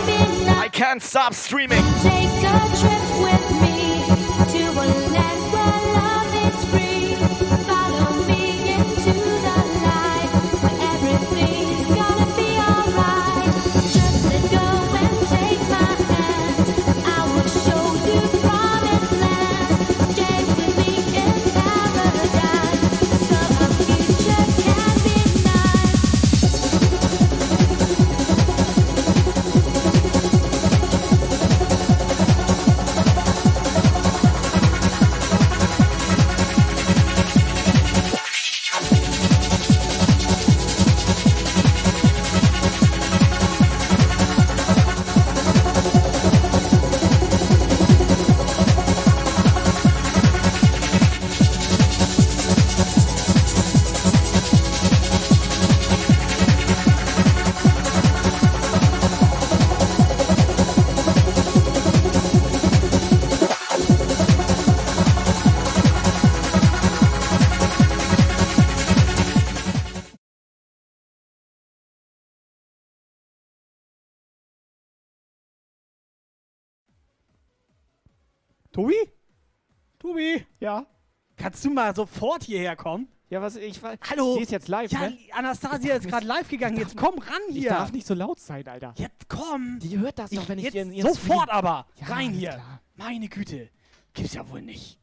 S2: Be nice.
S16: I can't stop streaming.
S3: Tobi? Tobi? Ja? Kannst du mal sofort hierher kommen?
S16: Ja, was ich weiß.
S3: Hallo?
S16: Die ist jetzt live,
S3: Ja,
S16: ne?
S3: Anastasia ist gerade live gegangen. Jetzt komm ran
S16: Ich
S3: hier.
S16: darf nicht so laut sein, Alter.
S3: Jetzt komm.
S16: Die hört das doch, wenn ich
S3: jetzt
S16: ihren, ihren
S3: Sofort
S16: Stream-
S3: aber.
S16: Ja,
S3: Rein hier.
S16: klar.
S3: Meine Güte. Gibt's ja wohl nicht.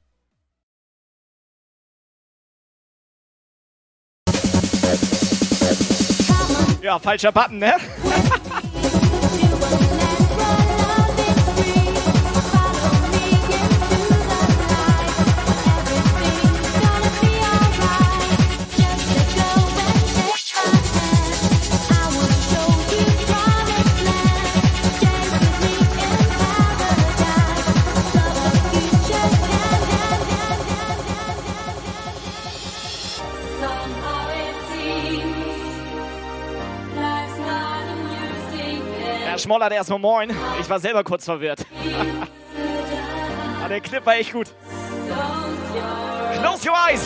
S16: Ja, falscher Button, ne? Schmollert erstmal moin. Ich war selber kurz verwirrt. Aber der Clip war echt gut. Close your eyes.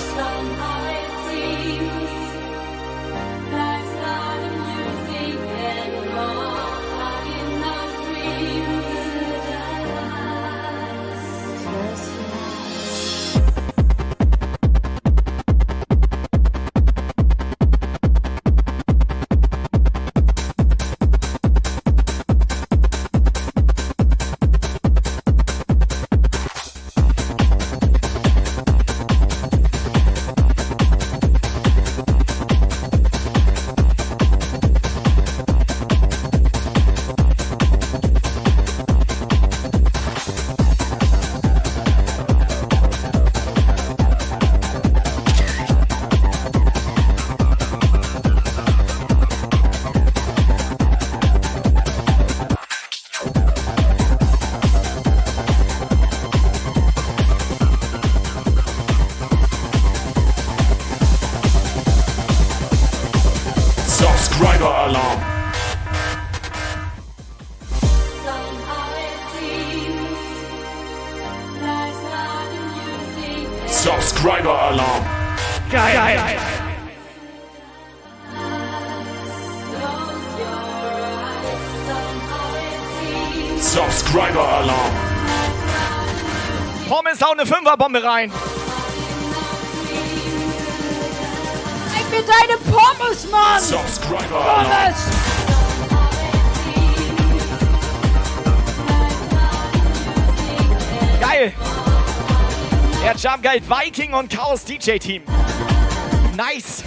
S16: Fünferbombe rein.
S22: Zeig mir deine Pommes, Mann!
S15: Subscriber.
S22: Pommes!
S16: Geil. Der Jump Guide Viking und Chaos DJ Team. Nice.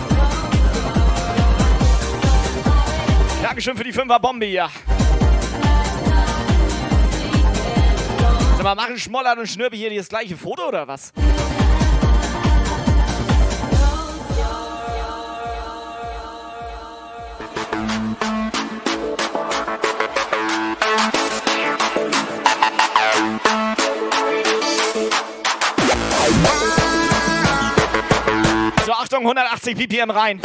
S16: Dankeschön für die Fünferbombe hier. Mal, machen Schmollert und Schnürbe hier das gleiche Foto oder was? So, Achtung, 180 ppm rein.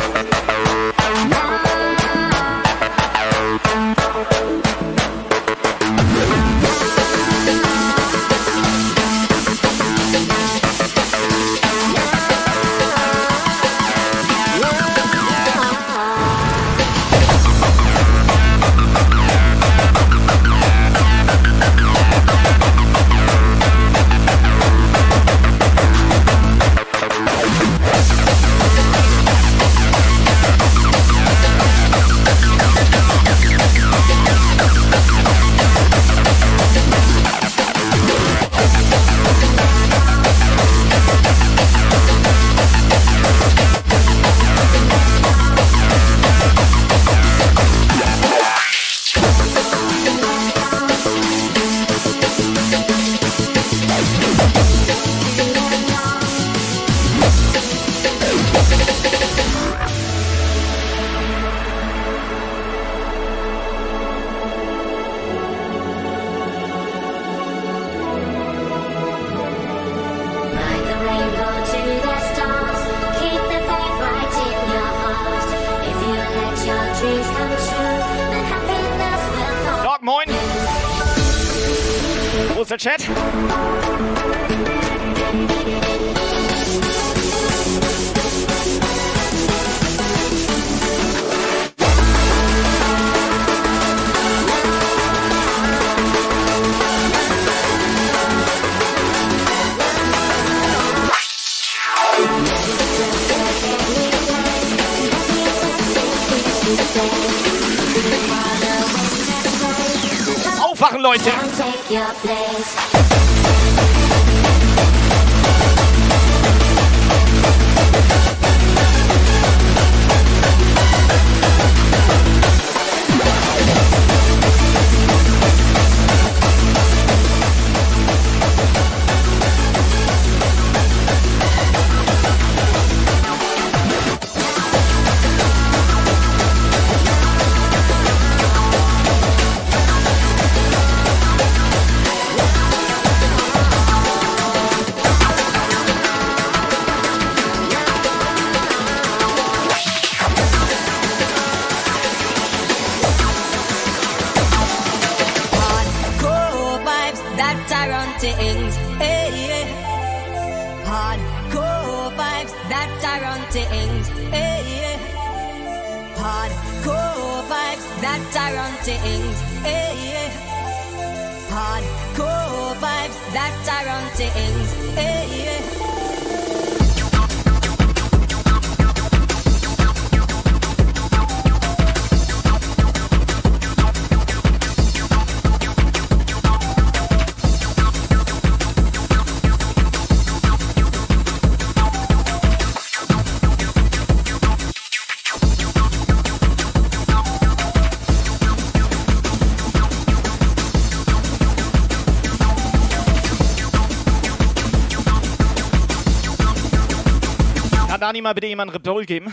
S2: Dani mal bitte jemand Reptol geben?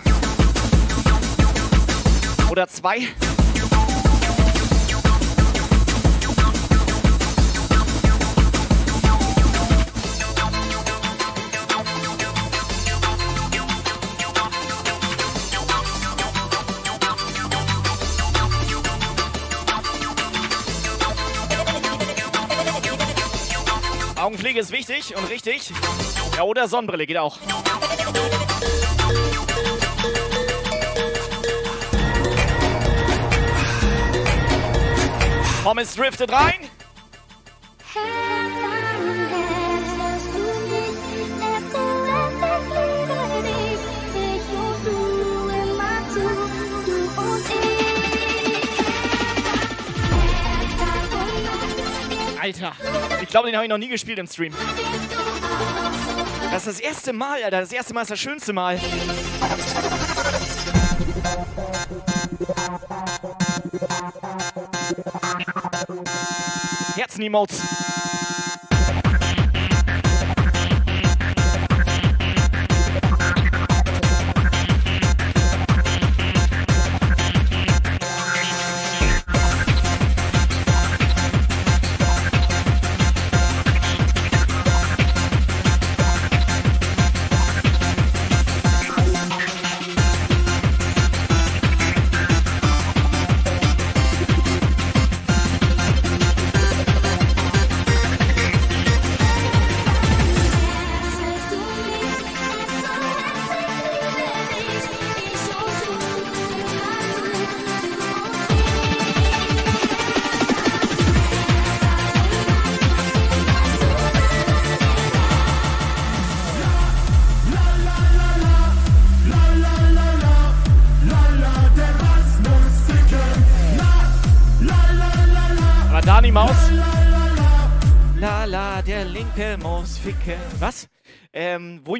S2: Oder zwei? Augenpflege ist wichtig und richtig. Ja, oder Sonnenbrille geht auch. Pommes driftet rein. Alter, ich glaube, den habe ich noch nie gespielt im Stream. Das ist das erste Mal, Alter. Das erste Mal ist das schönste Mal. Herzen-Emotes.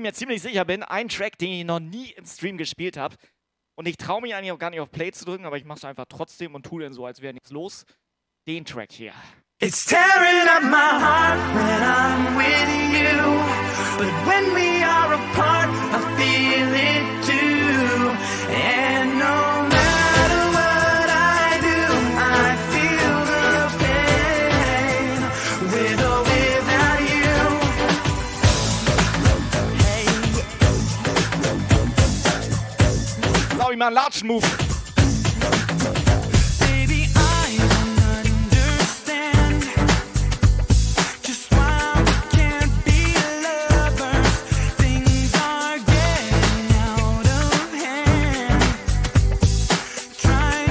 S2: Mir ziemlich sicher bin, ein Track, den ich noch nie im Stream gespielt habe. Und ich traue mich eigentlich auch gar nicht auf Play zu drücken, aber ich mache es einfach trotzdem und tue dann so, als wäre nichts los. Den Track hier.
S23: It's tearing up my heart when I'm with you. But when we are apart, I feel it too. And no matter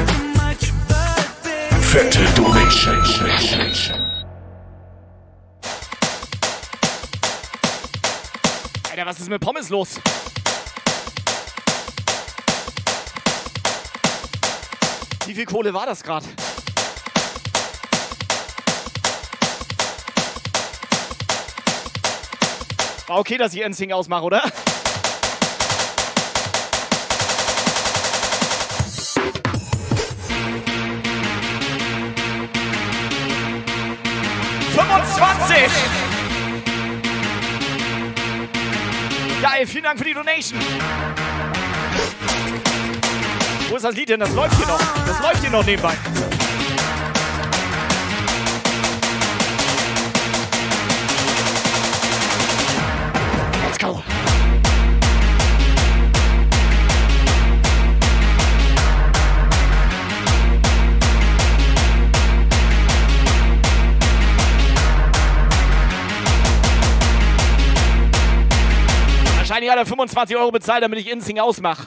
S23: too much, but baby.
S19: Fette Donation.
S2: Alter, was ist mit Pommes los? Wie viel Kohle war das gerade? War okay, dass ich Ensing ausmache, oder? Fünfundzwanzig! Geil, vielen Dank für die Donation. Wo ist das Lied denn? Das läuft hier noch. Das läuft hier noch nebenbei. Let's go. Wahrscheinlich hat er 25 Euro bezahlt, damit ich Insing ausmache.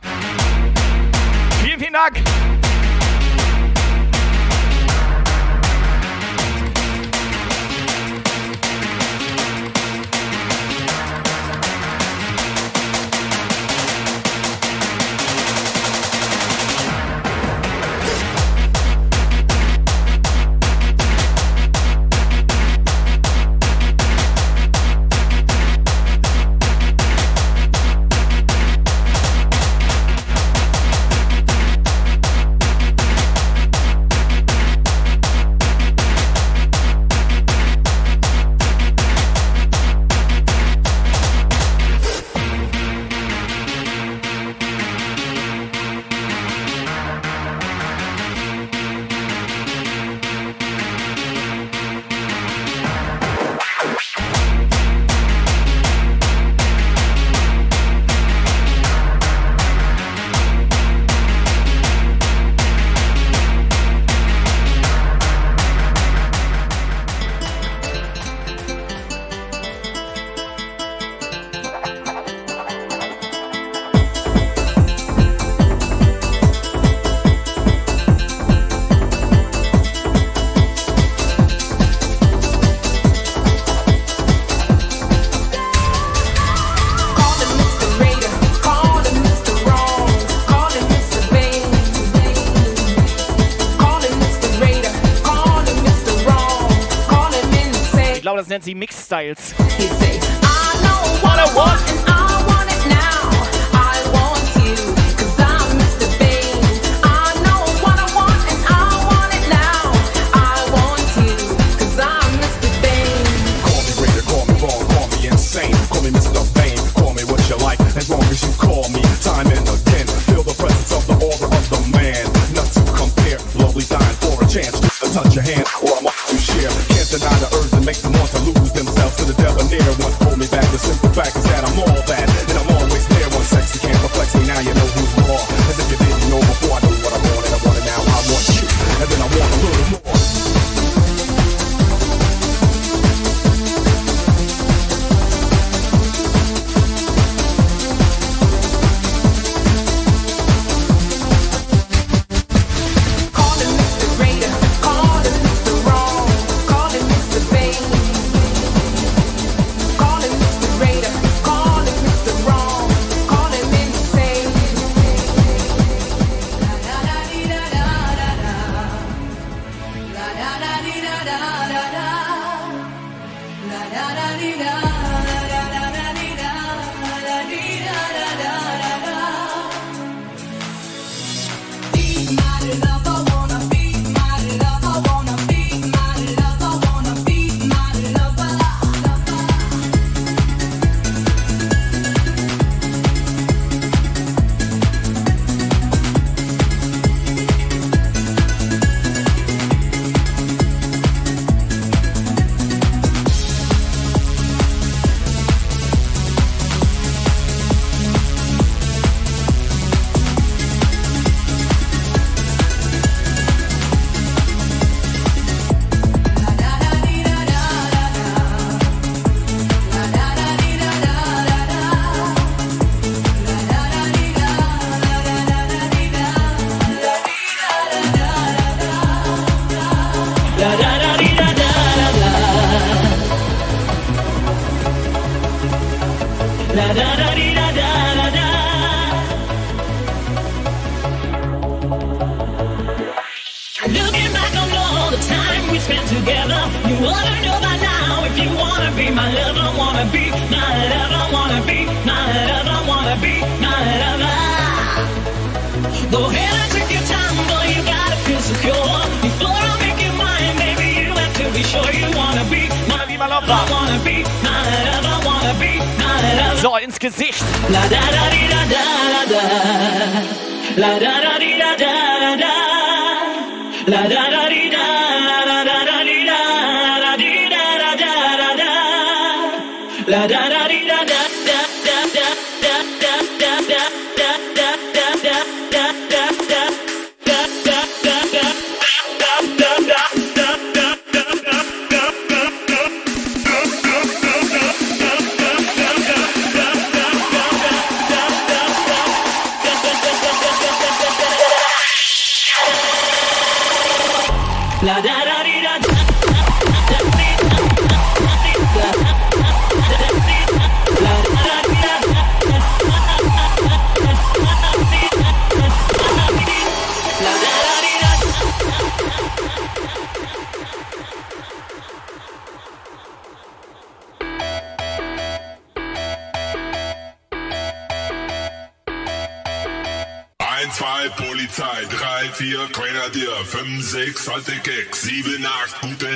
S15: mighty knock.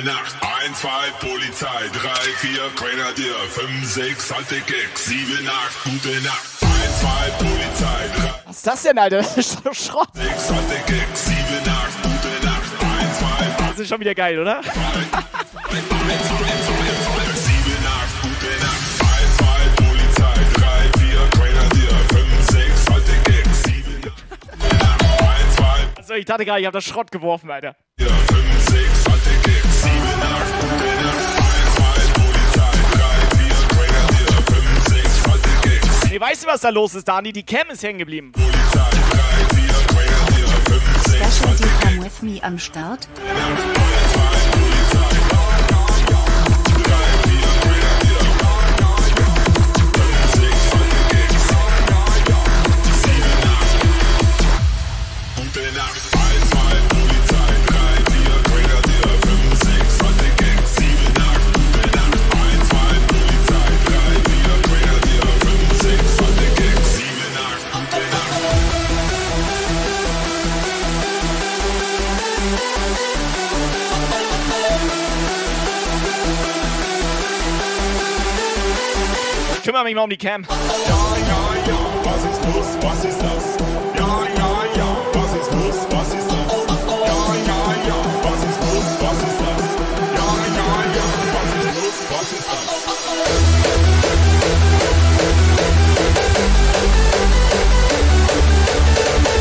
S15: Nacht. Eins, zwei, Polizei, drei, vier, Grenadier, fünf, sechs, alte Keks, sieben, acht, gute Nacht. Eins, zwei, Polizei, drei,
S2: Was ist das denn, Alter? Das ist doch Schrott.
S15: sechs, alte Keks, sieben, acht, gute Nacht. Eins, zwei,
S2: Das ist schon wieder geil, oder?
S15: sieben, acht, gute Nacht. Eins, zwei, Polizei, drei, vier, Grenadier, fünf, sechs, alte Keks, sieben, acht, gute Nacht. Eins, zwei,
S2: Also ich dachte gerade, ich habe das Schrott geworfen, Alter.
S15: Ja,
S2: Nee, weißt du, was da los ist, Dani? Die Cam ist hängen geblieben.
S15: Polizei, 3, 4, Grenadier, 5, 6,
S24: Special D Come With Me am Start.
S2: Kümmere mich mal um die Cam.
S15: Was ist los? Was ist das? Ja, ja, ja. Was ist los? Was ist das? Ja, ja, ja. Was ist los? Was ist das? Ja, ja, ja. Was ist los? Was ist das?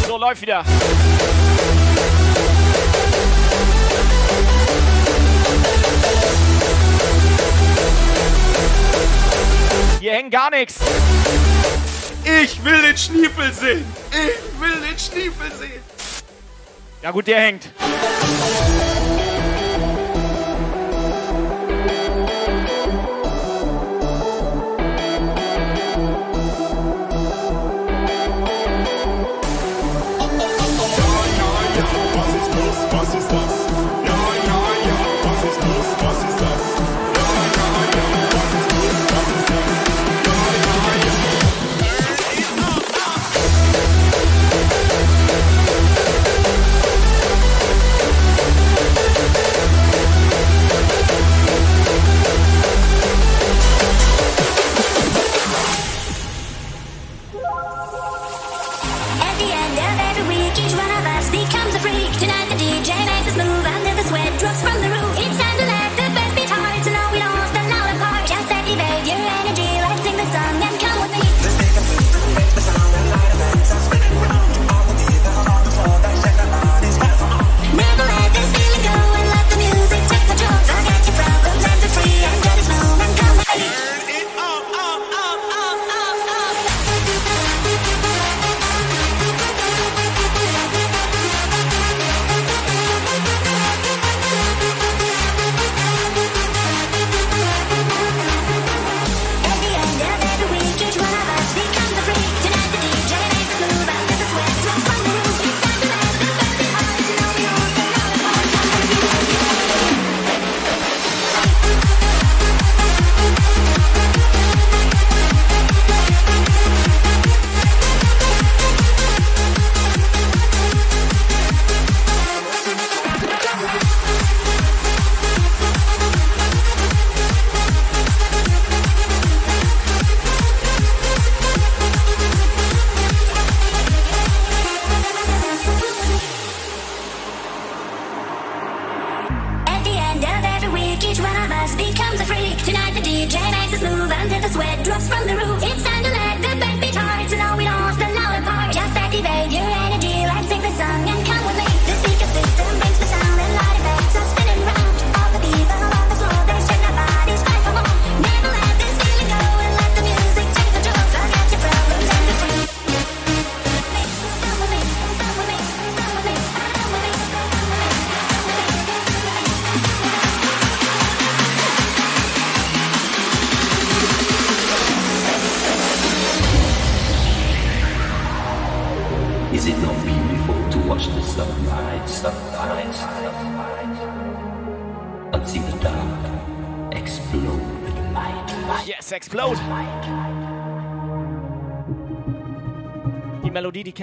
S2: So, läuft wieder. Hier hängt gar nichts.
S10: Ich will den Schniepel sehen. Ich will den Schniepel sehen.
S2: Ja gut, der hängt.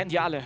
S25: Kennt ihr alle.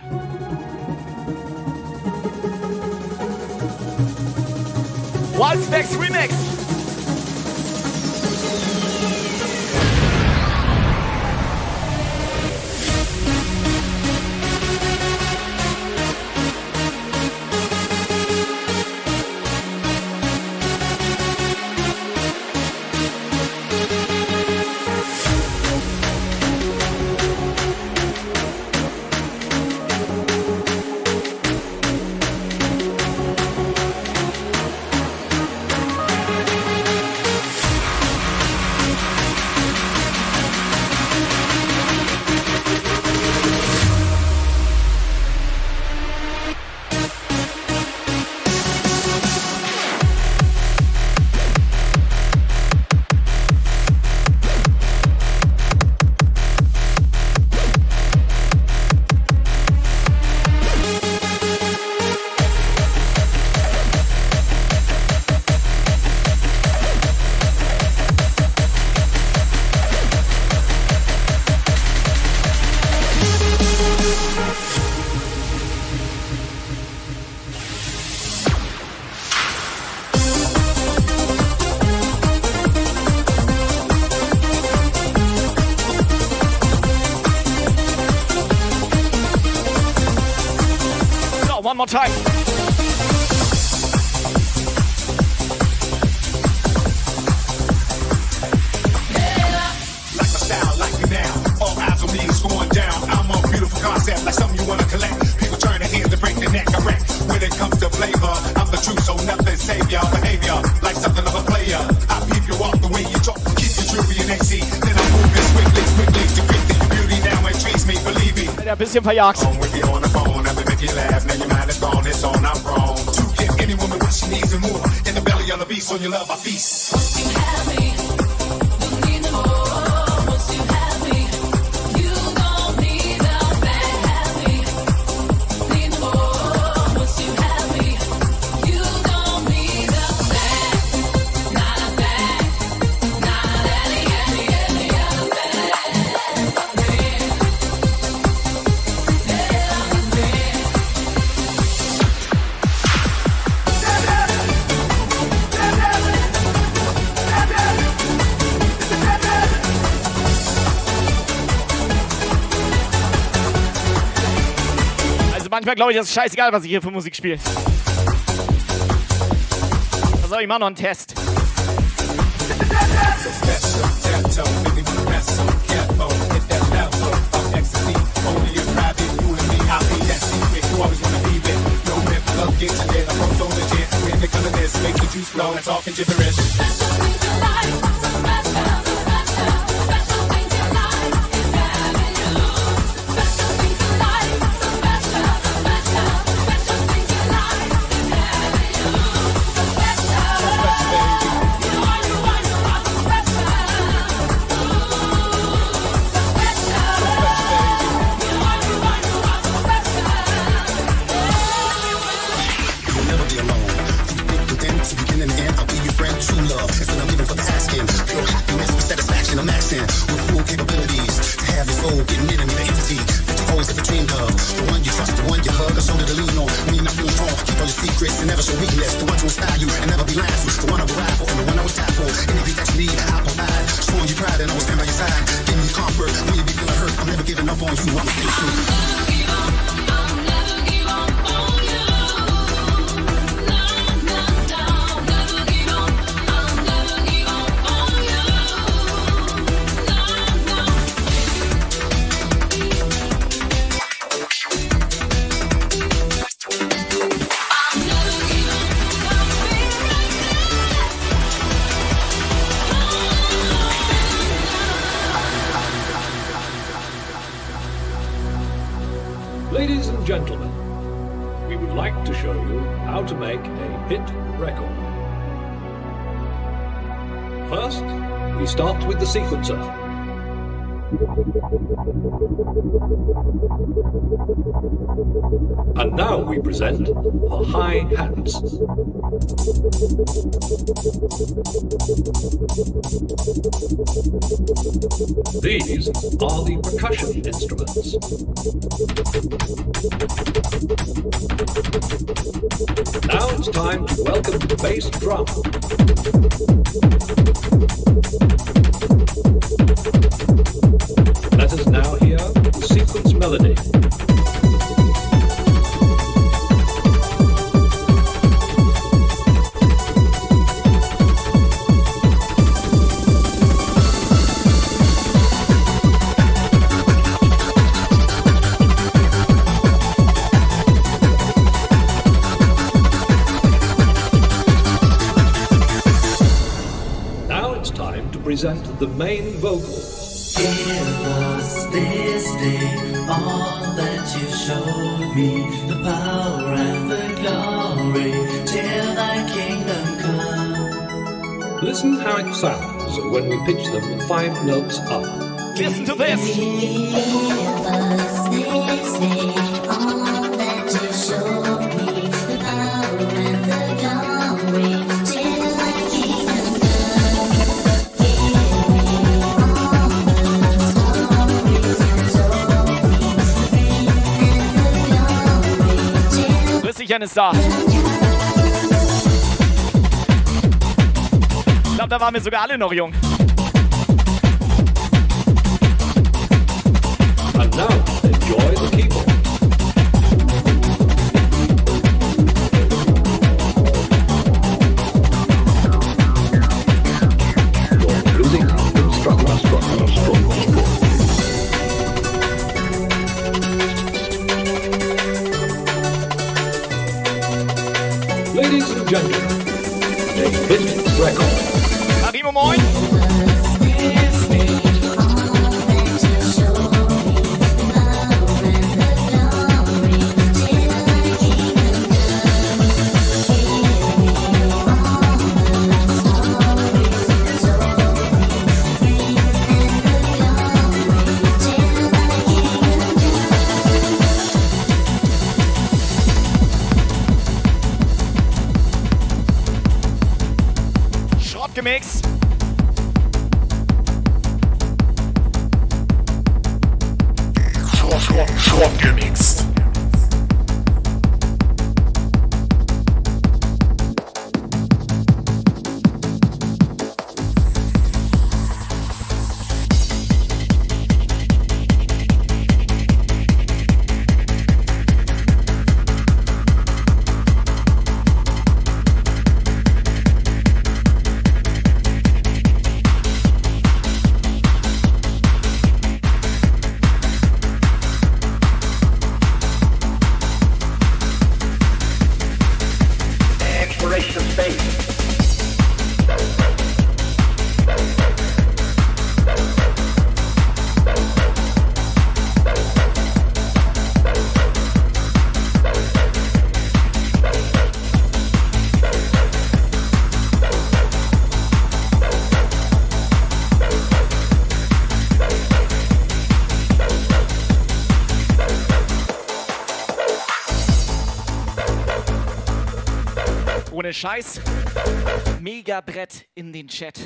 S16: A beautiful concept, like something you wanna collect. People turn their heads to break their neck. I wreck when it comes to flavor. I'm the truth, so nothing save y'all behavior. Like something of a player. I peep you walk the way you talk. Keep your jewelry in AC. Then I move it swiftly, quickly to quickly. Your beauty now intrigues me, believe me.
S25: Alter, ein bisschen verjagt. Manchmal glaube ich, das ist scheißegal, was ich hier für Musik spiele. Also ich mach noch einen Test.
S16: Talking gibberish.
S26: You'll And
S27: now we present the High Hats. These are the the main vocals.
S28: It was this day all that you showed me the power and the glory till thy kingdom come.
S27: Listen how it sounds when we pitch them five notes up.
S29: Listen to this. Da. Ich glaube, da waren wir sogar alle noch jung.
S27: And now enjoy the keyboard. Ladies and gentlemen, a hit record.
S29: Marimo, moin. Ohne Scheiß. Mega Brett in den Chat.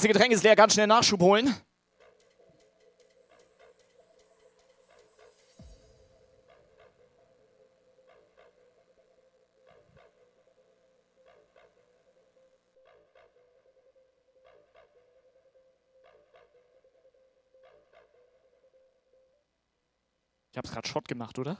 S29: Scheiße, Getränk ist leer, ganz schnell Nachschub holen. Ich hab's gerade Schrott gemacht, oder?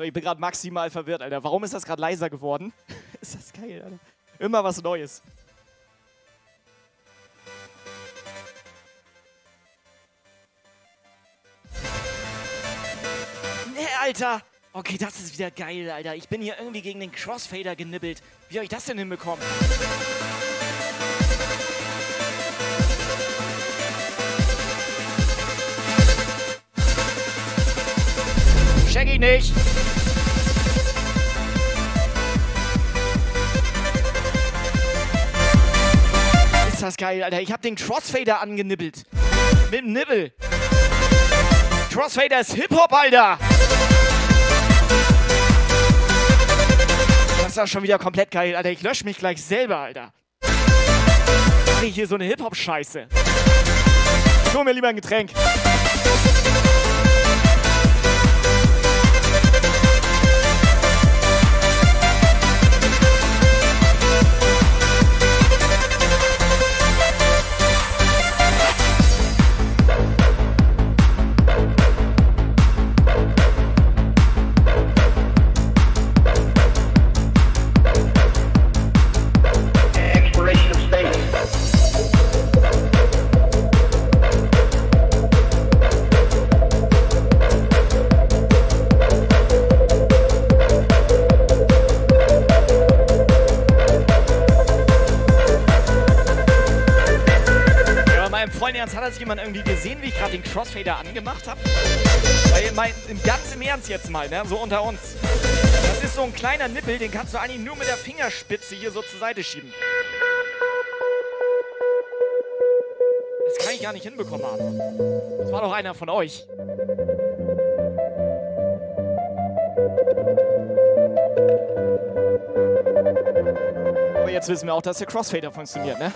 S2: So, ich bin gerade maximal verwirrt, Alter. Warum ist das gerade leiser geworden? ist das geil, Alter. Immer was Neues. Nee, Alter. Okay, das ist wieder geil, Alter. Ich bin hier irgendwie gegen den Crossfader genibbelt. Wie hab ich das denn hinbekommen? Check ich nicht. Ist das geil, Alter. Ich hab den Crossfader angenibbelt. Mit dem Nibbel. Crossfader ist Hip-Hop, Alter. Das ist doch schon wieder komplett geil, Alter. Ich lösche mich gleich selber, Alter. Mach ich hier so eine Hip-Hop-Scheiße. Hol mir lieber ein Getränk. Hat jemand irgendwie gesehen, wie ich gerade den Crossfader angemacht habe? Weil mein, im ganz im Ernst jetzt mal, ne? So unter uns. Das ist so ein kleiner Nippel, den kannst du eigentlich nur mit der Fingerspitze hier so zur Seite schieben. Das kann ich gar nicht hinbekommen haben. Das war doch einer von euch. Aber jetzt wissen wir auch, dass der Crossfader funktioniert, ne?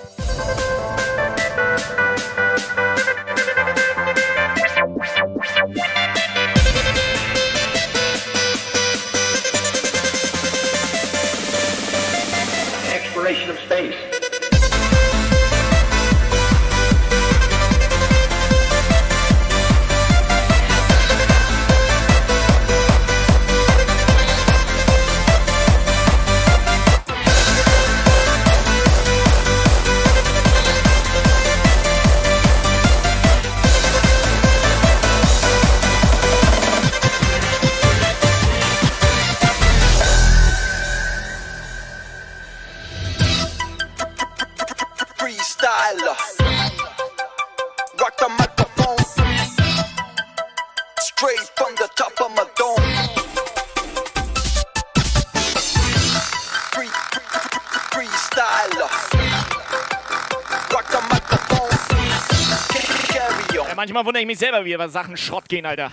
S2: Manchmal wundere ich mich selber, wie über Sachen Schrott gehen, Alter.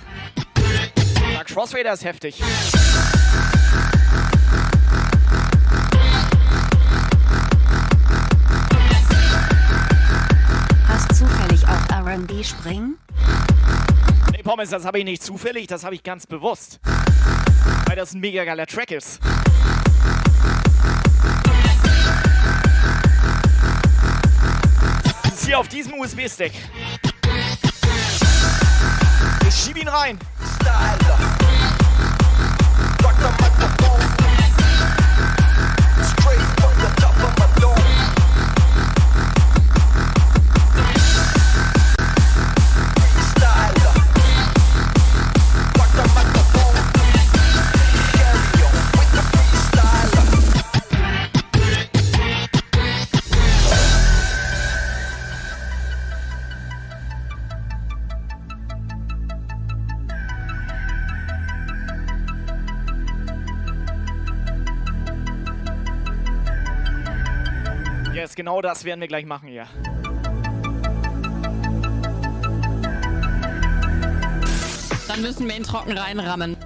S2: Der Crossfader ist heftig.
S30: Hast zufällig auch RB springen?
S2: Nee, Pommes, das habe ich nicht zufällig, das habe ich ganz bewusst. Weil das ein mega geiler Track ist hier auf diesem USB-Stick. Rein.
S31: Rock
S2: das werden wir gleich machen hier.
S32: Dann müssen wir ihn trocken reinrammen.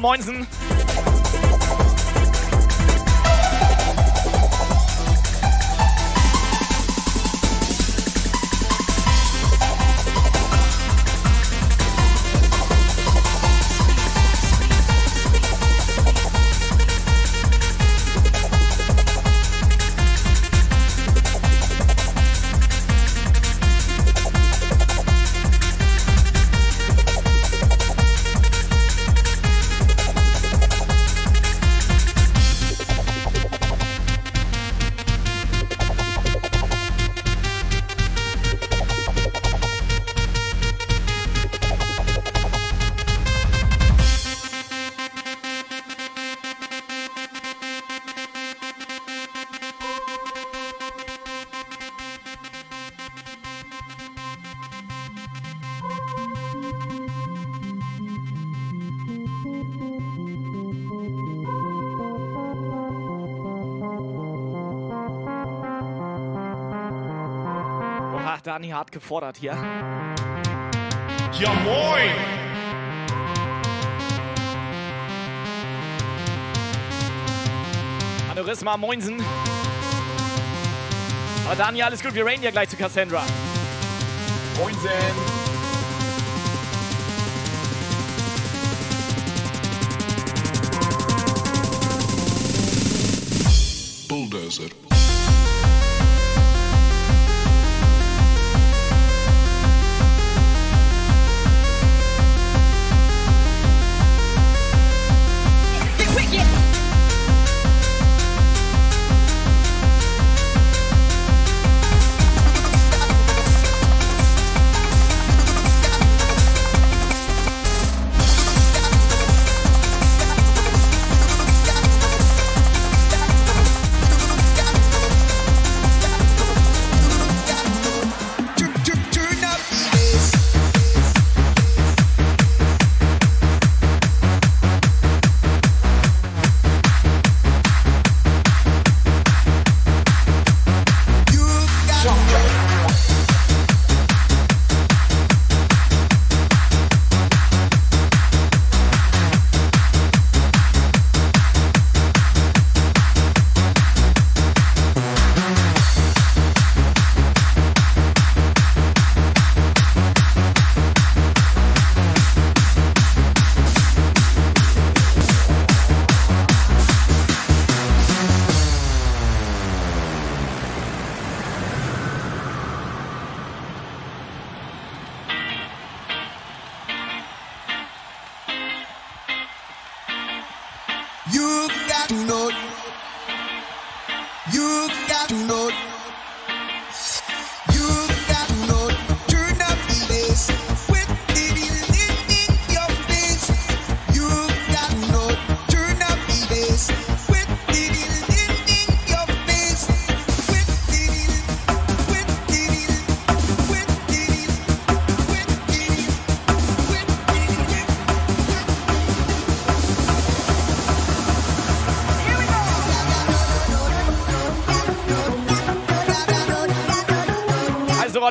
S2: Moinsen. Dani hart gefordert hier.
S10: Ja moin!
S2: Aneurysma Moinsen. Aber Dani, alles gut, wir raiden ja gleich zu Cassandra.
S10: Moinsen!
S15: Bulldozer.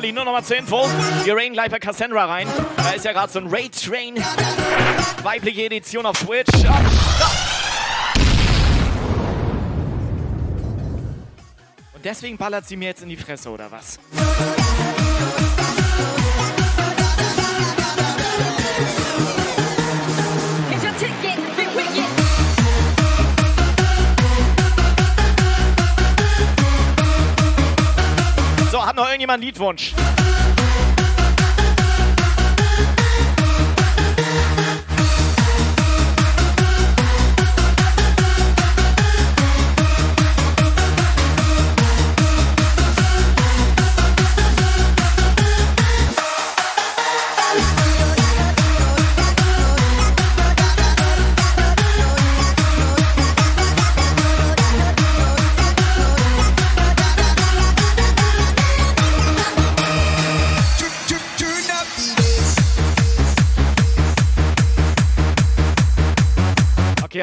S2: Rolli, nur noch mal zur Info. Wir raiden gleich bei Cassandra rein. Da ist ja gerade so ein Raid Train. Weibliche Edition auf Twitch. Und deswegen ballert sie mir jetzt in die Fresse, oder was? Irgendjemand einen Liedwunsch?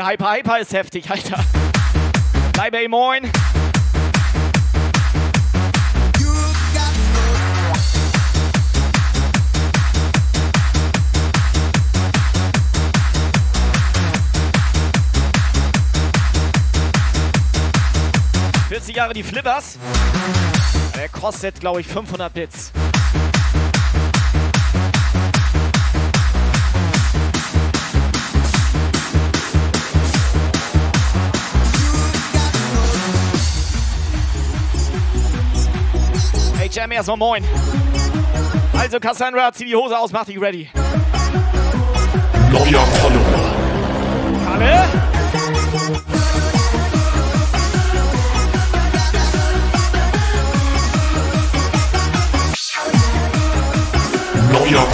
S2: Der Hyper Hyper ist heftig, Alter. Bye, Bay, moin.
S20: Jahre die Flippers. Er kostet, glaube ich, 500 Bits. HM erstmal moin. Also Cassandra, zieh die Hose aus, mach dich ready.
S15: Neuer Follower.
S20: Kalle?
S15: Neuer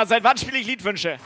S20: mal, seit wann spiele ich Liedwünsche?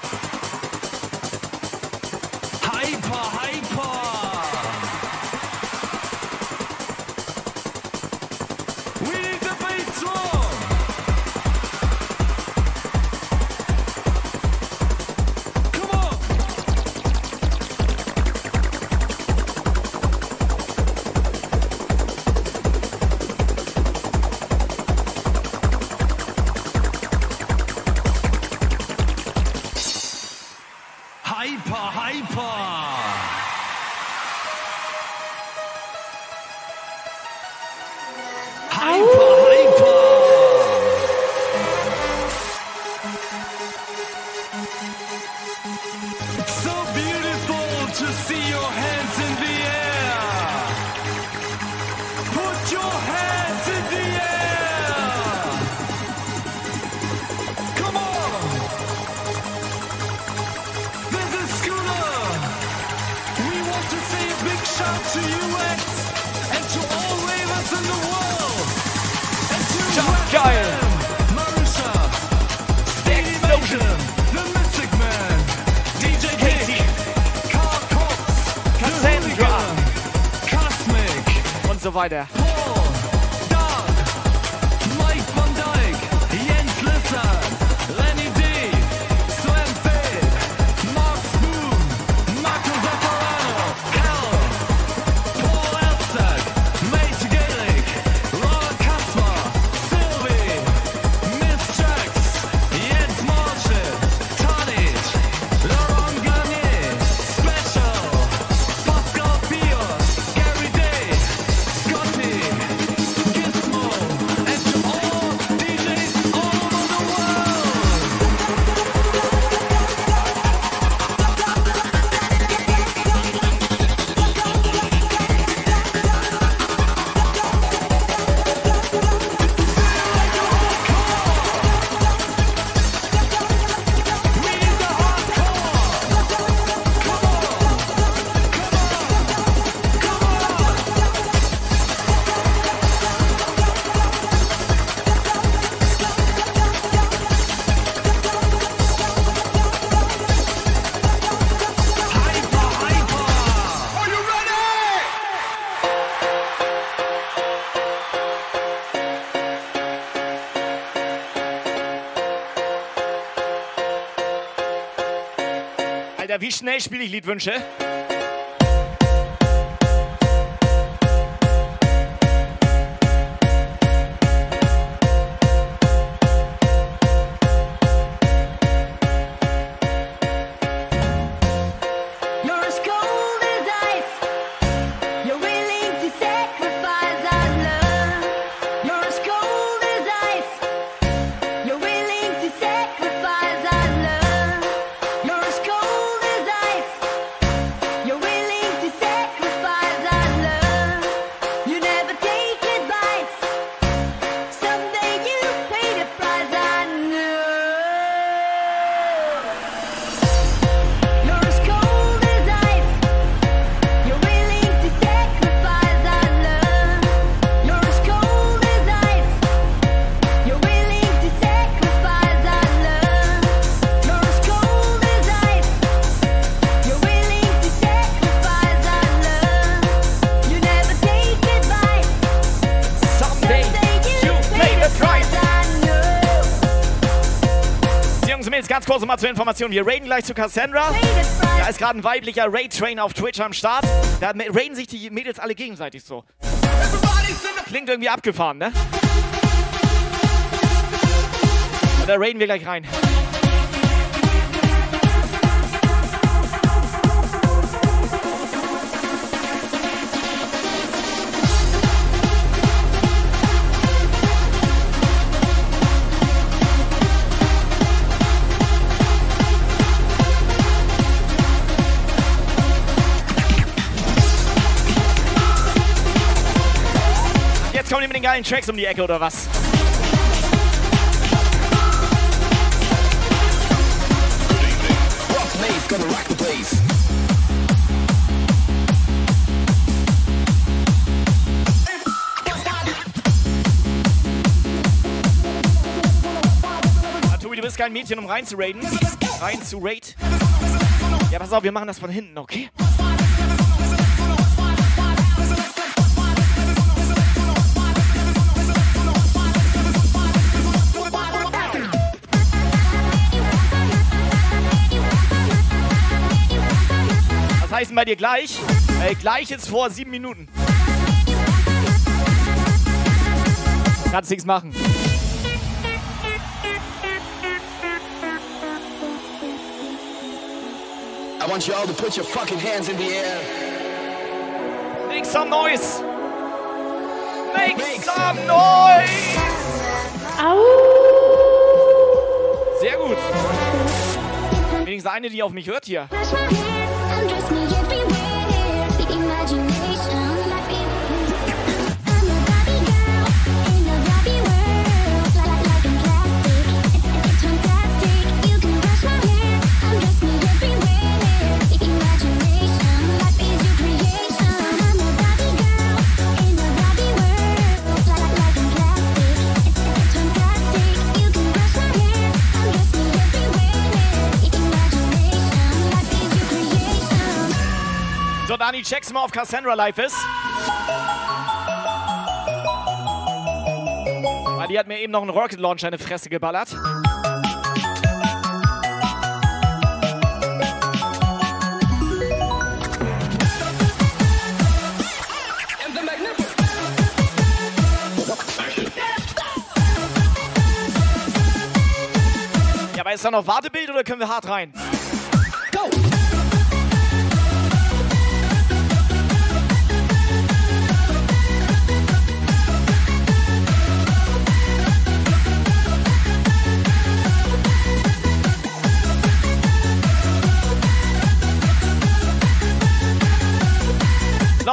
S20: wie schnell spiele ich Liedwünsche?
S2: Mal zur Information. Wir raiden gleich zu Cassandra. Da ist gerade ein weiblicher Raid-Train auf Twitch am Start. Da raiden sich die Mädels alle gegenseitig so. Klingt irgendwie abgefahren, ne? Und da raiden wir gleich rein. Geilen Tracks um die Ecke, oder was?
S33: Place.
S2: Ah, Tobi, du bist kein Mädchen, um rein zu raiden. Rein zu raid. Ja, pass auf, wir machen das von hinten, okay? Denn bei dir gleich? Äh, gleich ist vor sieben Minuten. Kannst nichts machen.
S33: I want you all to put your fucking hands in the air.
S2: Make some noise! Make, some noise! Sehr gut. Wenigstens eine, die auf mich hört hier. Dani, check's mal, ob Cassandra live ist. Weil die hat mir eben noch einen Rocket Launcher in die Fresse geballert. Ja, aber ist da noch Wartebild oder können wir hart rein?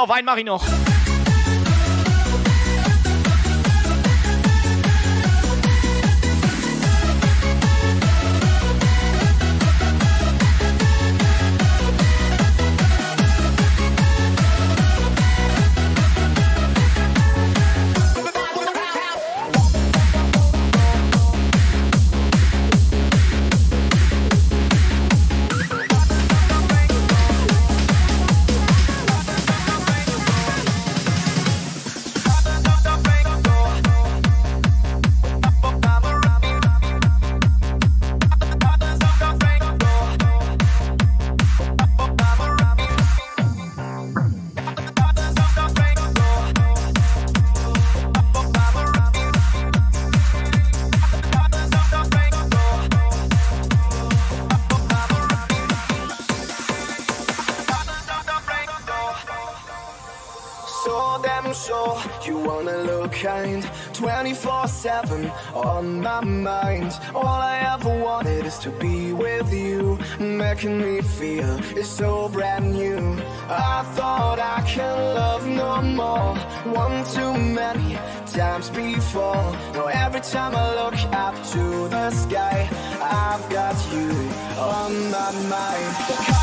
S2: So, Wein mach ich noch.
S34: 24 7 on my mind. All I ever wanted is to be with you, making me feel it's so brand new. I thought I can love no more, one too many times before. Now every time I look up to the sky, I've got you on my mind.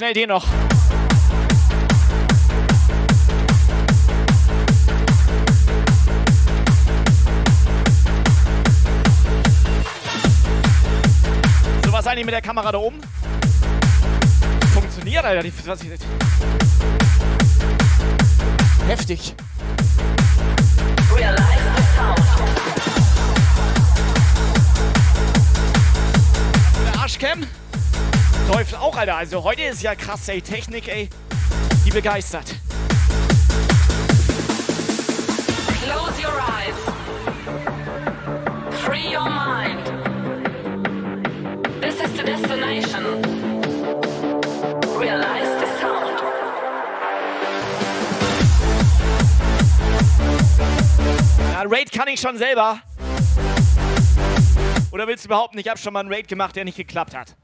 S2: Schnell den noch. So, was eigentlich mit der Kamera da oben? Funktioniert, Alter. Die, was ich, heftig. Der Arschcam läuft auch, Alter. Also heute ist ja krass, ey. Technik, ey. Die begeistert.
S35: Close your eyes. Free your mind. This is the destination. Realize the sound.
S2: Ja, Raid kann ich schon selber. Oder willst du behaupten, ich habe schon mal einen Raid gemacht, der nicht geklappt hat?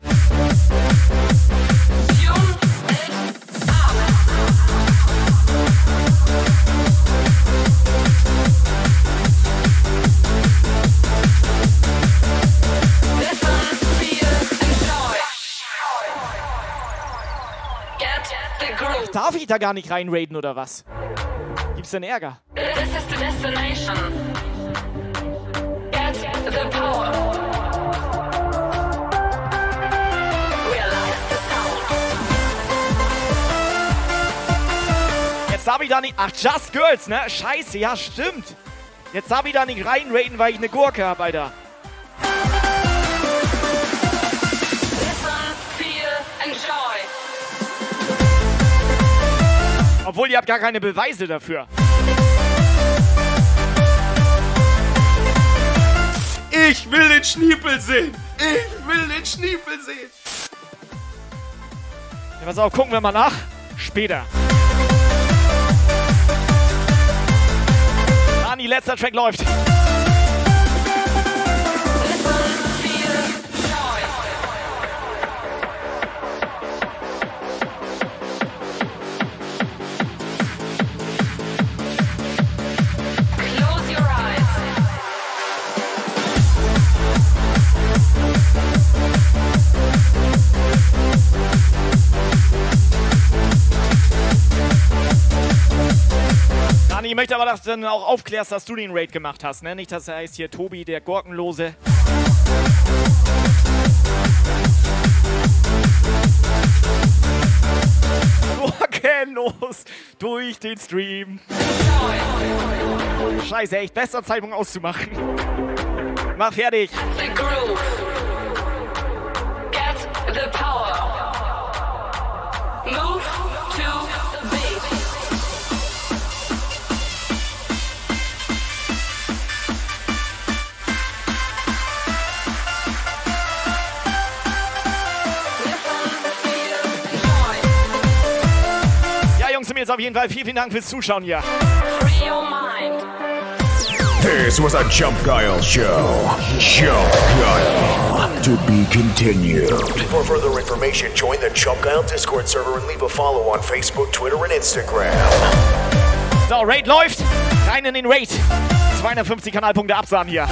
S2: Darf ich da gar nicht rein raiden oder was? Gibt's denn Ärger?
S35: This is the destination.
S2: Jetzt darf ich da nicht. Ach, Just Girls, ne? Scheiße, ja, stimmt. Jetzt darf ich da nicht rein raiden, weil ich eine Gurke hab, Alter. Obwohl, ihr habt gar keine Beweise dafür.
S10: Ich will den Schniepel sehen. Ich will den Schniepel sehen.
S2: Ja, pass auf, gucken wir mal nach. Später. Letzter Track läuft. Aber, dass du dann auch aufklärst, dass du den Raid gemacht hast. Ne? Nicht, dass er heißt hier Tobi, der Gurkenlose. Gurkenlos durch den Stream. Scheiße, echt bester Zeitpunkt auszumachen. Mach fertig.
S35: The groove.
S2: Mädels, auf jeden Fall vielen, vielen Dank fürs Zuschauen hier.
S13: This was a Jump Guile show. Jump Guile. To be continued. For further information, join the Jump Guile Discord server and leave a follow on Facebook, Twitter, and Instagram.
S2: So, Raid läuft. Rein in den Raid. 250 Kanalpunkte absahen hier.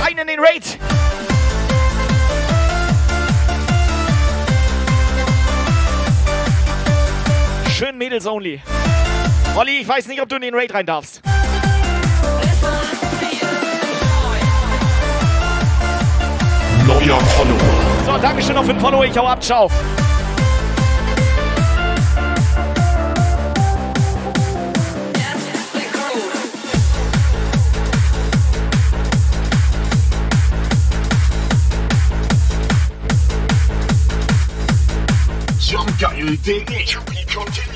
S2: Rein in den Raid. Schön Mädels only. Olli, ich weiß nicht, ob du in den Raid rein darfst.
S13: Neuer Follower.
S2: So, Dankeschön noch für den Follow. Ich hau ab. Ciao.
S13: Jump Guile.de